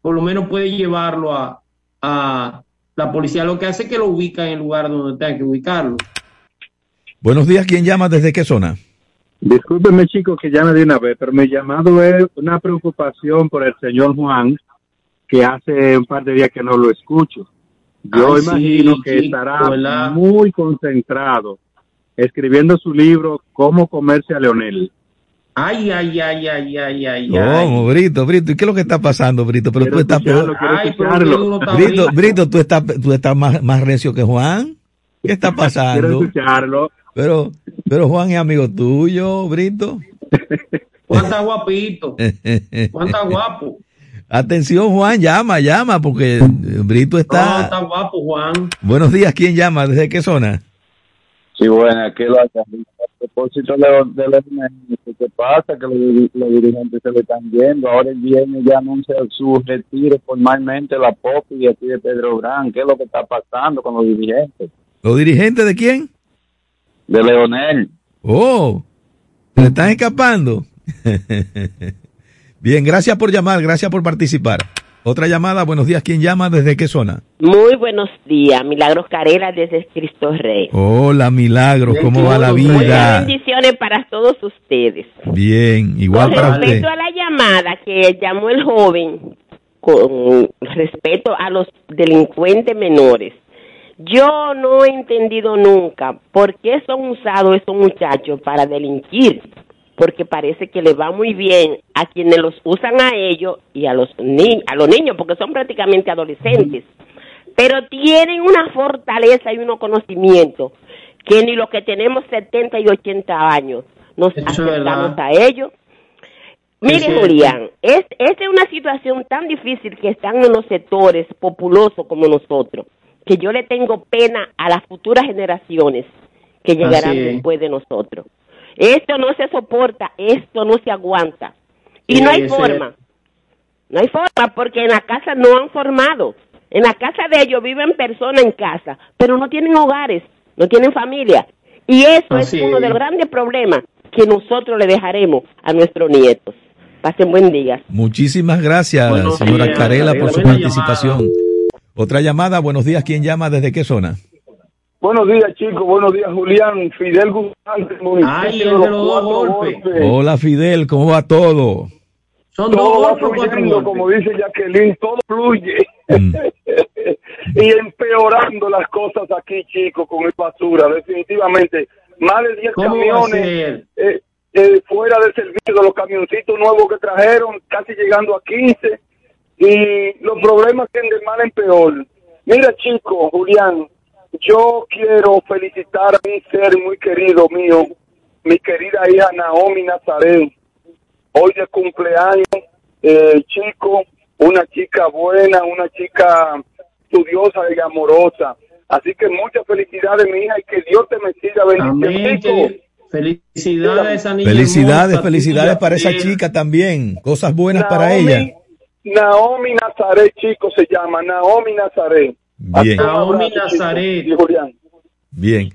S2: Por lo menos puede llevarlo a, a la policía, lo que hace es que lo ubica en el lugar donde tenga que ubicarlo.
S1: Buenos días, ¿quién llama? ¿Desde qué zona?
S6: Discúlpeme, chicos, que llame de una vez, pero mi llamado es una preocupación por el señor Juan, que hace un par de días que no lo escucho. Yo
S2: Ay, sí,
S6: imagino que
S2: chico,
S6: estará muy concentrado escribiendo su libro Cómo comerse a Leonel.
S2: Ay, ay, ay, ay, ay, ay,
S1: ¿Cómo, Brito, Brito? ¿Y qué es lo que está pasando, Brito? Pero
S6: Quiero
S1: tú estás peor.
S6: quiero
S2: Ay, pero
S1: Brito,
S2: Brito.
S1: Tú estás, tú estás más, más recio que Juan. ¿Qué está
S6: Quiero
S1: pasando?
S6: escucharlo.
S1: Pero, pero Juan es amigo tuyo, Brito.
S2: Juan está guapito, Juan está guapo.
S1: Atención, Juan, llama, llama, porque Brito
S2: No,
S1: está...
S2: está guapo, Juan.
S1: Buenos días, ¿quién llama? ¿Desde qué zona?
S13: Sí, bueno, aquí lo a propósito de, los ¿qué pasa? Que los, dirigentes se le están yendo. Ahora el viernes ya anuncia su retiro formalmente la POP y aquí de Pedro Gran. ¿Qué es lo que está pasando con los dirigentes?
S1: ¿Los dirigentes de quién?
S13: De Leonel.
S1: Oh, se le están escapando. Bien, gracias por llamar, gracias por participar. Otra llamada, buenos días. ¿Quién llama? ¿Desde qué zona?
S14: Muy buenos días, Milagros Carela desde Cristo Rey.
S1: Hola, Milagros, ¿cómo va la vida?
S14: bendiciones para todos ustedes.
S1: Bien, igual para usted.
S14: Respecto a la llamada que llamó el joven con respecto a los delincuentes menores, yo no he entendido nunca por qué son usados esos muchachos para delinquir porque parece que le va muy bien a quienes los usan a ellos y a los, ni a los niños, porque son prácticamente adolescentes. Pero tienen una fortaleza y unos conocimientos que ni los que tenemos 70 y 80 años nos acercamos a ellos. Mire, Julián, es, es una situación tan difícil que están en los sectores populosos como nosotros, que yo le tengo pena a las futuras generaciones que llegarán después de nosotros. Esto no se soporta, esto no se aguanta. Y no hay forma. No hay forma porque en la casa no han formado. En la casa de ellos viven personas en casa, pero no tienen hogares, no tienen familia. Y eso es uno de los grandes problemas que nosotros le dejaremos a nuestros nietos. Pasen buen día.
S1: Muchísimas gracias, señora Carela, por su participación. Otra llamada, buenos días. ¿Quién llama? ¿Desde qué zona?
S15: Buenos días, chicos. Buenos días, Julián. Fidel Guzmán,
S2: Ay, el de los golpes.
S1: Hola, Fidel. ¿Cómo va todo?
S15: Son todo va fluyendo, como dice Jacqueline, todo fluye. Mm. y empeorando las cosas aquí, chicos, con el basura. Definitivamente, más de 10 camiones eh, eh, fuera de servicio de los camioncitos nuevos que trajeron, casi llegando a 15. Y los problemas que de mal en peor. Mira, chicos, Julián, yo quiero felicitar a mi ser muy querido mío, mi querida hija Naomi Nazaret. Hoy de cumpleaños, eh, chico, una chica buena, una chica estudiosa y amorosa. Así que muchas felicidades, mi hija, y que Dios te me siga bendiciendo.
S2: Felicidades, a
S1: Felicidades, felicidades para esa chica también. Cosas buenas para ella.
S15: Naomi Nazaret, chico, se llama Naomi Nazaret.
S1: Bien.
S2: Nazaret.
S1: Bien.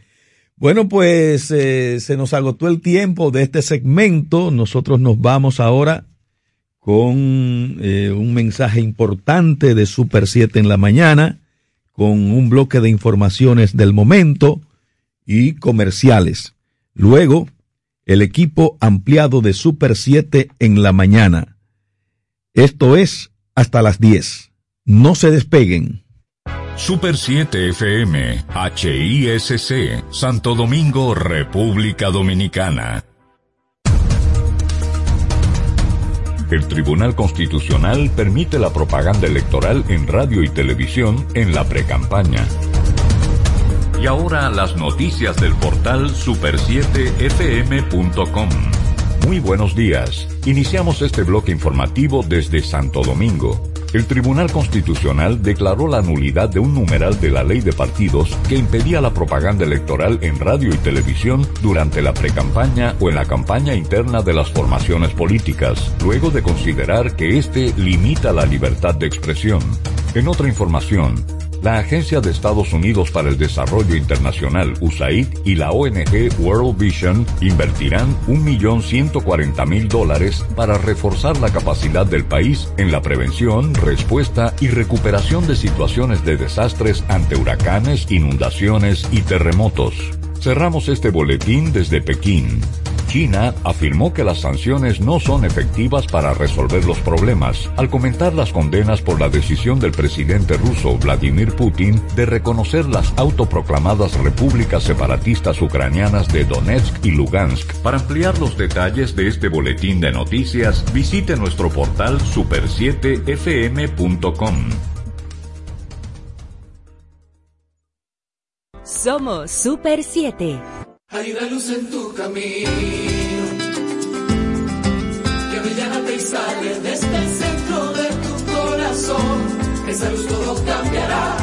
S1: Bueno, pues eh, se nos agotó el tiempo de este segmento. Nosotros nos vamos ahora con eh, un mensaje importante de Super 7 en la mañana, con un bloque de informaciones del momento y comerciales. Luego, el equipo ampliado de Super 7 en la mañana. Esto es hasta las 10. No se despeguen.
S3: Super 7 FM, HISC, Santo Domingo, República Dominicana. El Tribunal Constitucional permite la propaganda electoral en radio y televisión en la precampaña. Y ahora las noticias del portal super7fm.com. Muy buenos días. Iniciamos este bloque informativo desde Santo Domingo el Tribunal Constitucional declaró la nulidad de un numeral de la ley de partidos que impedía la propaganda electoral en radio y televisión durante la precampaña o en la campaña interna de las formaciones políticas, luego de considerar que éste limita la libertad de expresión. En otra información, la Agencia de Estados Unidos para el Desarrollo Internacional, USAID, y la ONG World Vision invertirán 1.140.000 dólares para reforzar la capacidad del país en la prevención, respuesta y recuperación de situaciones de desastres ante huracanes, inundaciones y terremotos. Cerramos este boletín desde Pekín. China afirmó que las sanciones no son efectivas para resolver los problemas, al comentar las condenas por la decisión del presidente ruso Vladimir Putin de reconocer las autoproclamadas repúblicas separatistas ucranianas de Donetsk y Lugansk. Para ampliar los detalles de este boletín de noticias, visite nuestro portal super7fm.com.
S16: Somos Super 7.
S17: Hay una luz en tu camino que brillante y sale desde el centro de tu corazón. Esa luz todo cambiará,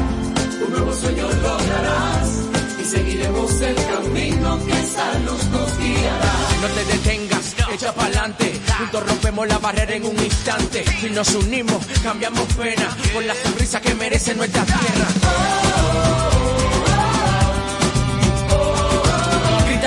S17: un nuevo sueño lograrás
S18: seguiremos el camino que esa luz nos guiará.
S17: No te detengas, echa pa'lante. Juntos rompemos la barrera en un instante. Si nos unimos, cambiamos pena por la sonrisa que merece nuestra tierra.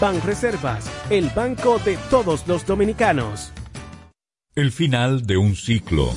S19: Banreservas, el banco de todos los dominicanos.
S3: El final de un ciclo.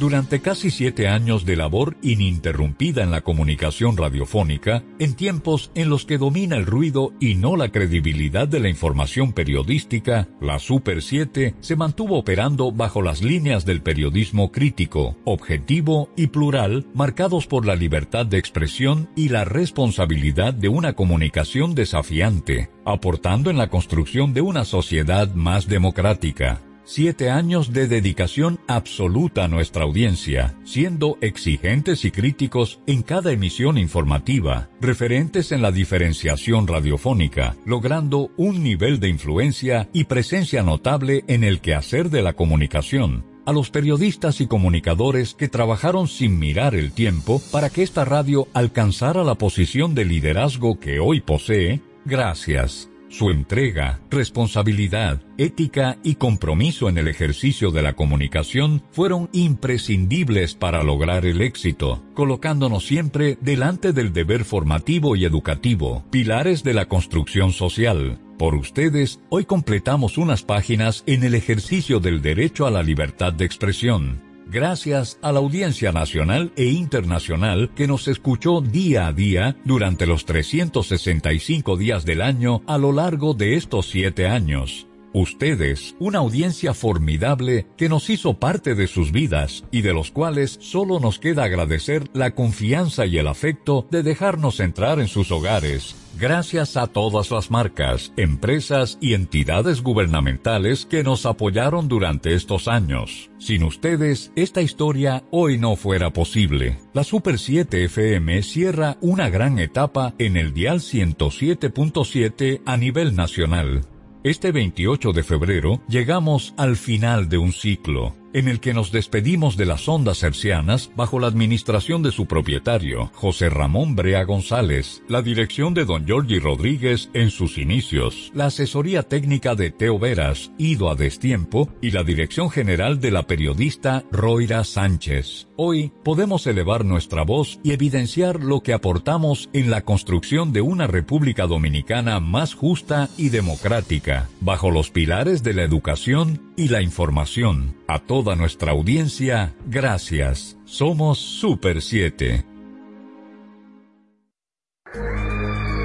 S3: Durante casi siete años de labor ininterrumpida en la comunicación radiofónica, en tiempos en los que domina el ruido y no la credibilidad de la información periodística, la Super 7 se mantuvo operando bajo las líneas del periodismo crítico, objetivo y plural, marcados por la libertad de expresión y la responsabilidad de una comunicación desafiante, aportando en la construcción de una sociedad más democrática. Siete años de dedicación absoluta a nuestra audiencia, siendo exigentes y críticos en cada emisión informativa, referentes en la diferenciación radiofónica, logrando un nivel de influencia y presencia notable en el quehacer de la comunicación. A los periodistas y comunicadores que trabajaron sin mirar el tiempo para que esta radio alcanzara la posición de liderazgo que hoy posee, gracias. Su entrega, responsabilidad, ética y compromiso en el ejercicio de la comunicación fueron imprescindibles para lograr el éxito, colocándonos siempre delante del deber formativo y educativo, pilares de la construcción social. Por ustedes, hoy completamos unas páginas en el ejercicio del derecho a la libertad de expresión gracias a la audiencia nacional e internacional que nos escuchó día a día durante los 365 días del año a lo largo de estos siete años. Ustedes, una audiencia formidable que nos hizo parte de sus vidas y de los cuales solo nos queda agradecer la confianza y el afecto de dejarnos entrar en sus hogares. Gracias a todas las marcas, empresas y entidades gubernamentales que nos apoyaron durante estos años. Sin ustedes, esta historia hoy no fuera posible. La Super 7 FM cierra una gran etapa en el dial 107.7 a nivel nacional. Este 28 de febrero llegamos al final de un ciclo en el que nos despedimos de las ondas hercianas bajo la administración de su propietario, José Ramón Brea González, la dirección de don Giorgi Rodríguez en sus inicios, la asesoría técnica de Teo Veras, Ido a Destiempo y la dirección general de la periodista Roira Sánchez. Hoy podemos elevar nuestra voz y evidenciar lo que aportamos en la construcción de una República Dominicana más justa y democrática, bajo los pilares de la educación y la información. A toda nuestra audiencia, gracias. Somos Super 7.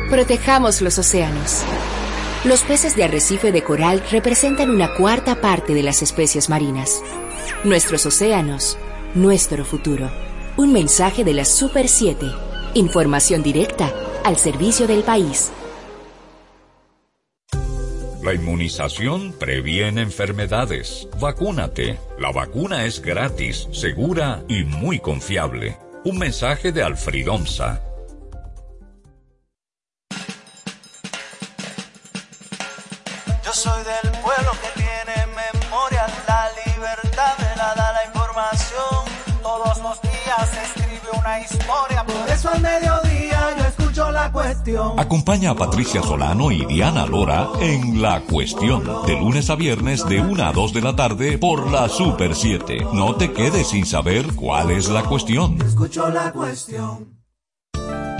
S20: Protejamos los océanos. Los peces de arrecife de coral representan una cuarta parte de las especies marinas. Nuestros océanos, nuestro futuro. Un mensaje de la Super 7. Información directa al servicio del país.
S3: La inmunización previene enfermedades. Vacúnate. La vacuna es gratis, segura y muy confiable. Un mensaje de Alfred Omsa.
S21: Yo soy del pueblo que tiene memoria, la libertad me la da la información. Todos los días se escribe una historia, por eso al mediodía cuestión.
S3: Acompaña a Patricia Solano y Diana Lora en La Cuestión, de lunes a viernes de 1 a 2 de la tarde por la Super 7. No te quedes sin saber cuál es la cuestión.
S21: Escucho la cuestión.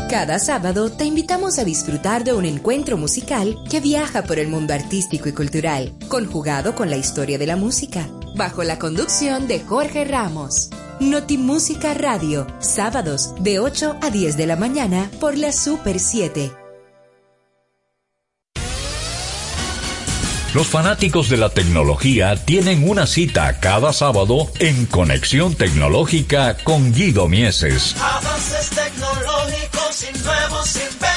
S16: Cada sábado te invitamos a disfrutar de un encuentro musical que viaja por el mundo artístico y cultural, conjugado con la historia de la música, bajo la conducción de Jorge Ramos. Notimúsica Radio, sábados de 8 a 10 de la mañana por la Super 7.
S3: Los fanáticos de la tecnología tienen una cita cada sábado en Conexión Tecnológica con Guido Mieses.
S21: Avances tecnológicos y nuevos inventos.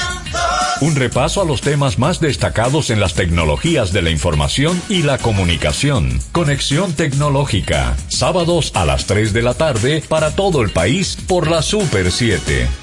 S3: Un repaso a los temas más destacados en las tecnologías de la información y la comunicación. Conexión Tecnológica, sábados a las 3 de la tarde para todo el país por la Super 7.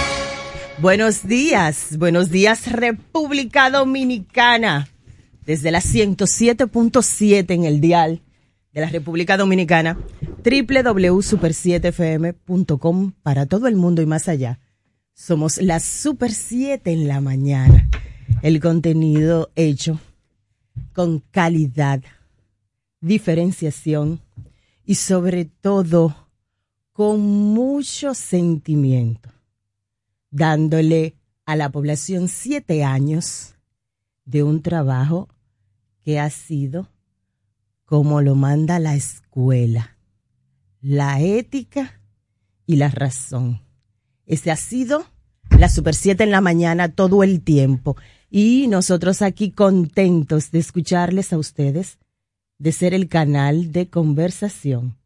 S22: Buenos días, buenos días República Dominicana. Desde la 107.7 en el dial de la República Dominicana, www.super7fm.com para todo el mundo y más allá. Somos la Super 7 en la mañana. El contenido hecho con calidad, diferenciación y sobre todo con mucho sentimiento dándole a la población siete años de un trabajo que ha sido como lo manda la escuela, la ética y la razón. Ese ha sido la Super 7 en la mañana todo el tiempo y nosotros aquí contentos de escucharles a ustedes, de ser el canal de conversación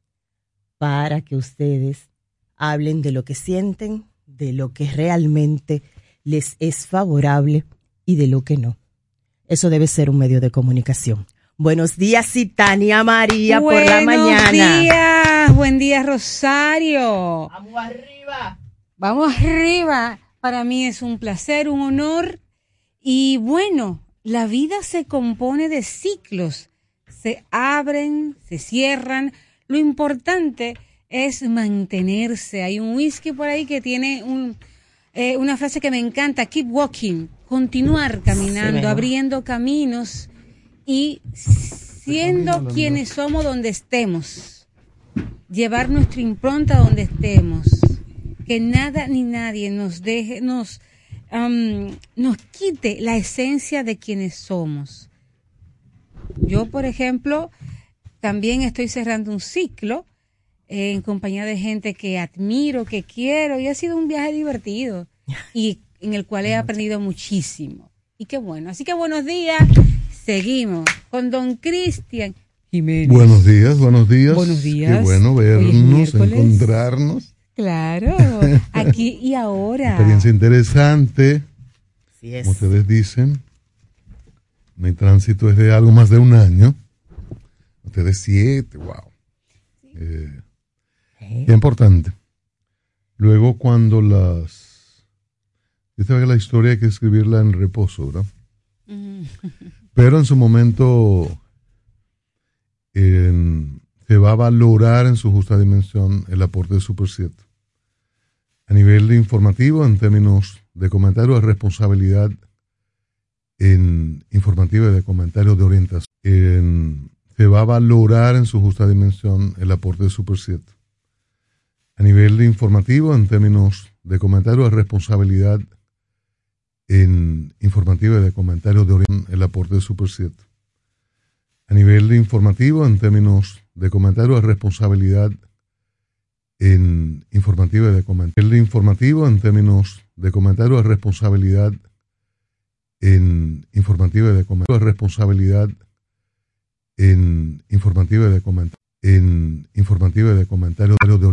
S22: para que ustedes hablen de lo que sienten, de lo que realmente les es favorable y de lo que no. Eso debe ser un medio de comunicación. Buenos días, Tania María, por la mañana.
S23: Buenos días, buen día, Rosario.
S22: Vamos arriba.
S23: Vamos arriba. Para mí es un placer, un honor. Y bueno, la vida se compone de ciclos. Se abren, se cierran. Lo importante es mantenerse. Hay un whisky por ahí que tiene un, eh, una frase que me encanta, keep walking, continuar caminando, abriendo caminos y siendo quienes somos donde estemos, llevar nuestra impronta donde estemos, que nada ni nadie nos deje, nos, nos quite la esencia de quienes somos. Yo, por ejemplo, también estoy cerrando un ciclo en compañía de gente que admiro, que quiero, y ha sido un viaje divertido y en el cual he aprendido muchísimo. Y qué bueno. Así que buenos días. Seguimos con don Cristian. Jiménez.
S24: Buenos días, buenos días.
S23: Buenos días.
S24: Qué bueno vernos, encontrarnos.
S23: Claro, aquí y ahora.
S24: Experiencia interesante.
S22: Así es.
S24: Como ustedes dicen, mi tránsito es de algo más de un año. Ustedes siete, wow. Eh, qué importante. Luego cuando las... Sabe que la historia hay que escribirla en reposo, ¿verdad? Pero en su momento en- se va a valorar en su justa dimensión el aporte de Super 7. A nivel informativo, en términos de comentarios de responsabilidad, en informativo y de comentarios de orientación, en- se va a valorar en su justa dimensión el aporte de Super 7. A nivel informativo, en términos de comentarios de responsabilidad, en informativo y de comentarios de orientación, el aporte de Super 7. A nivel informativo, en términos de comentarios de responsabilidad, en informativo y de comentarios. Informativo, en términos de comentarios responsabilidad, en informativo y de comentarios responsabilidad, en informativo y de comentarios. En informativo y de comentarios de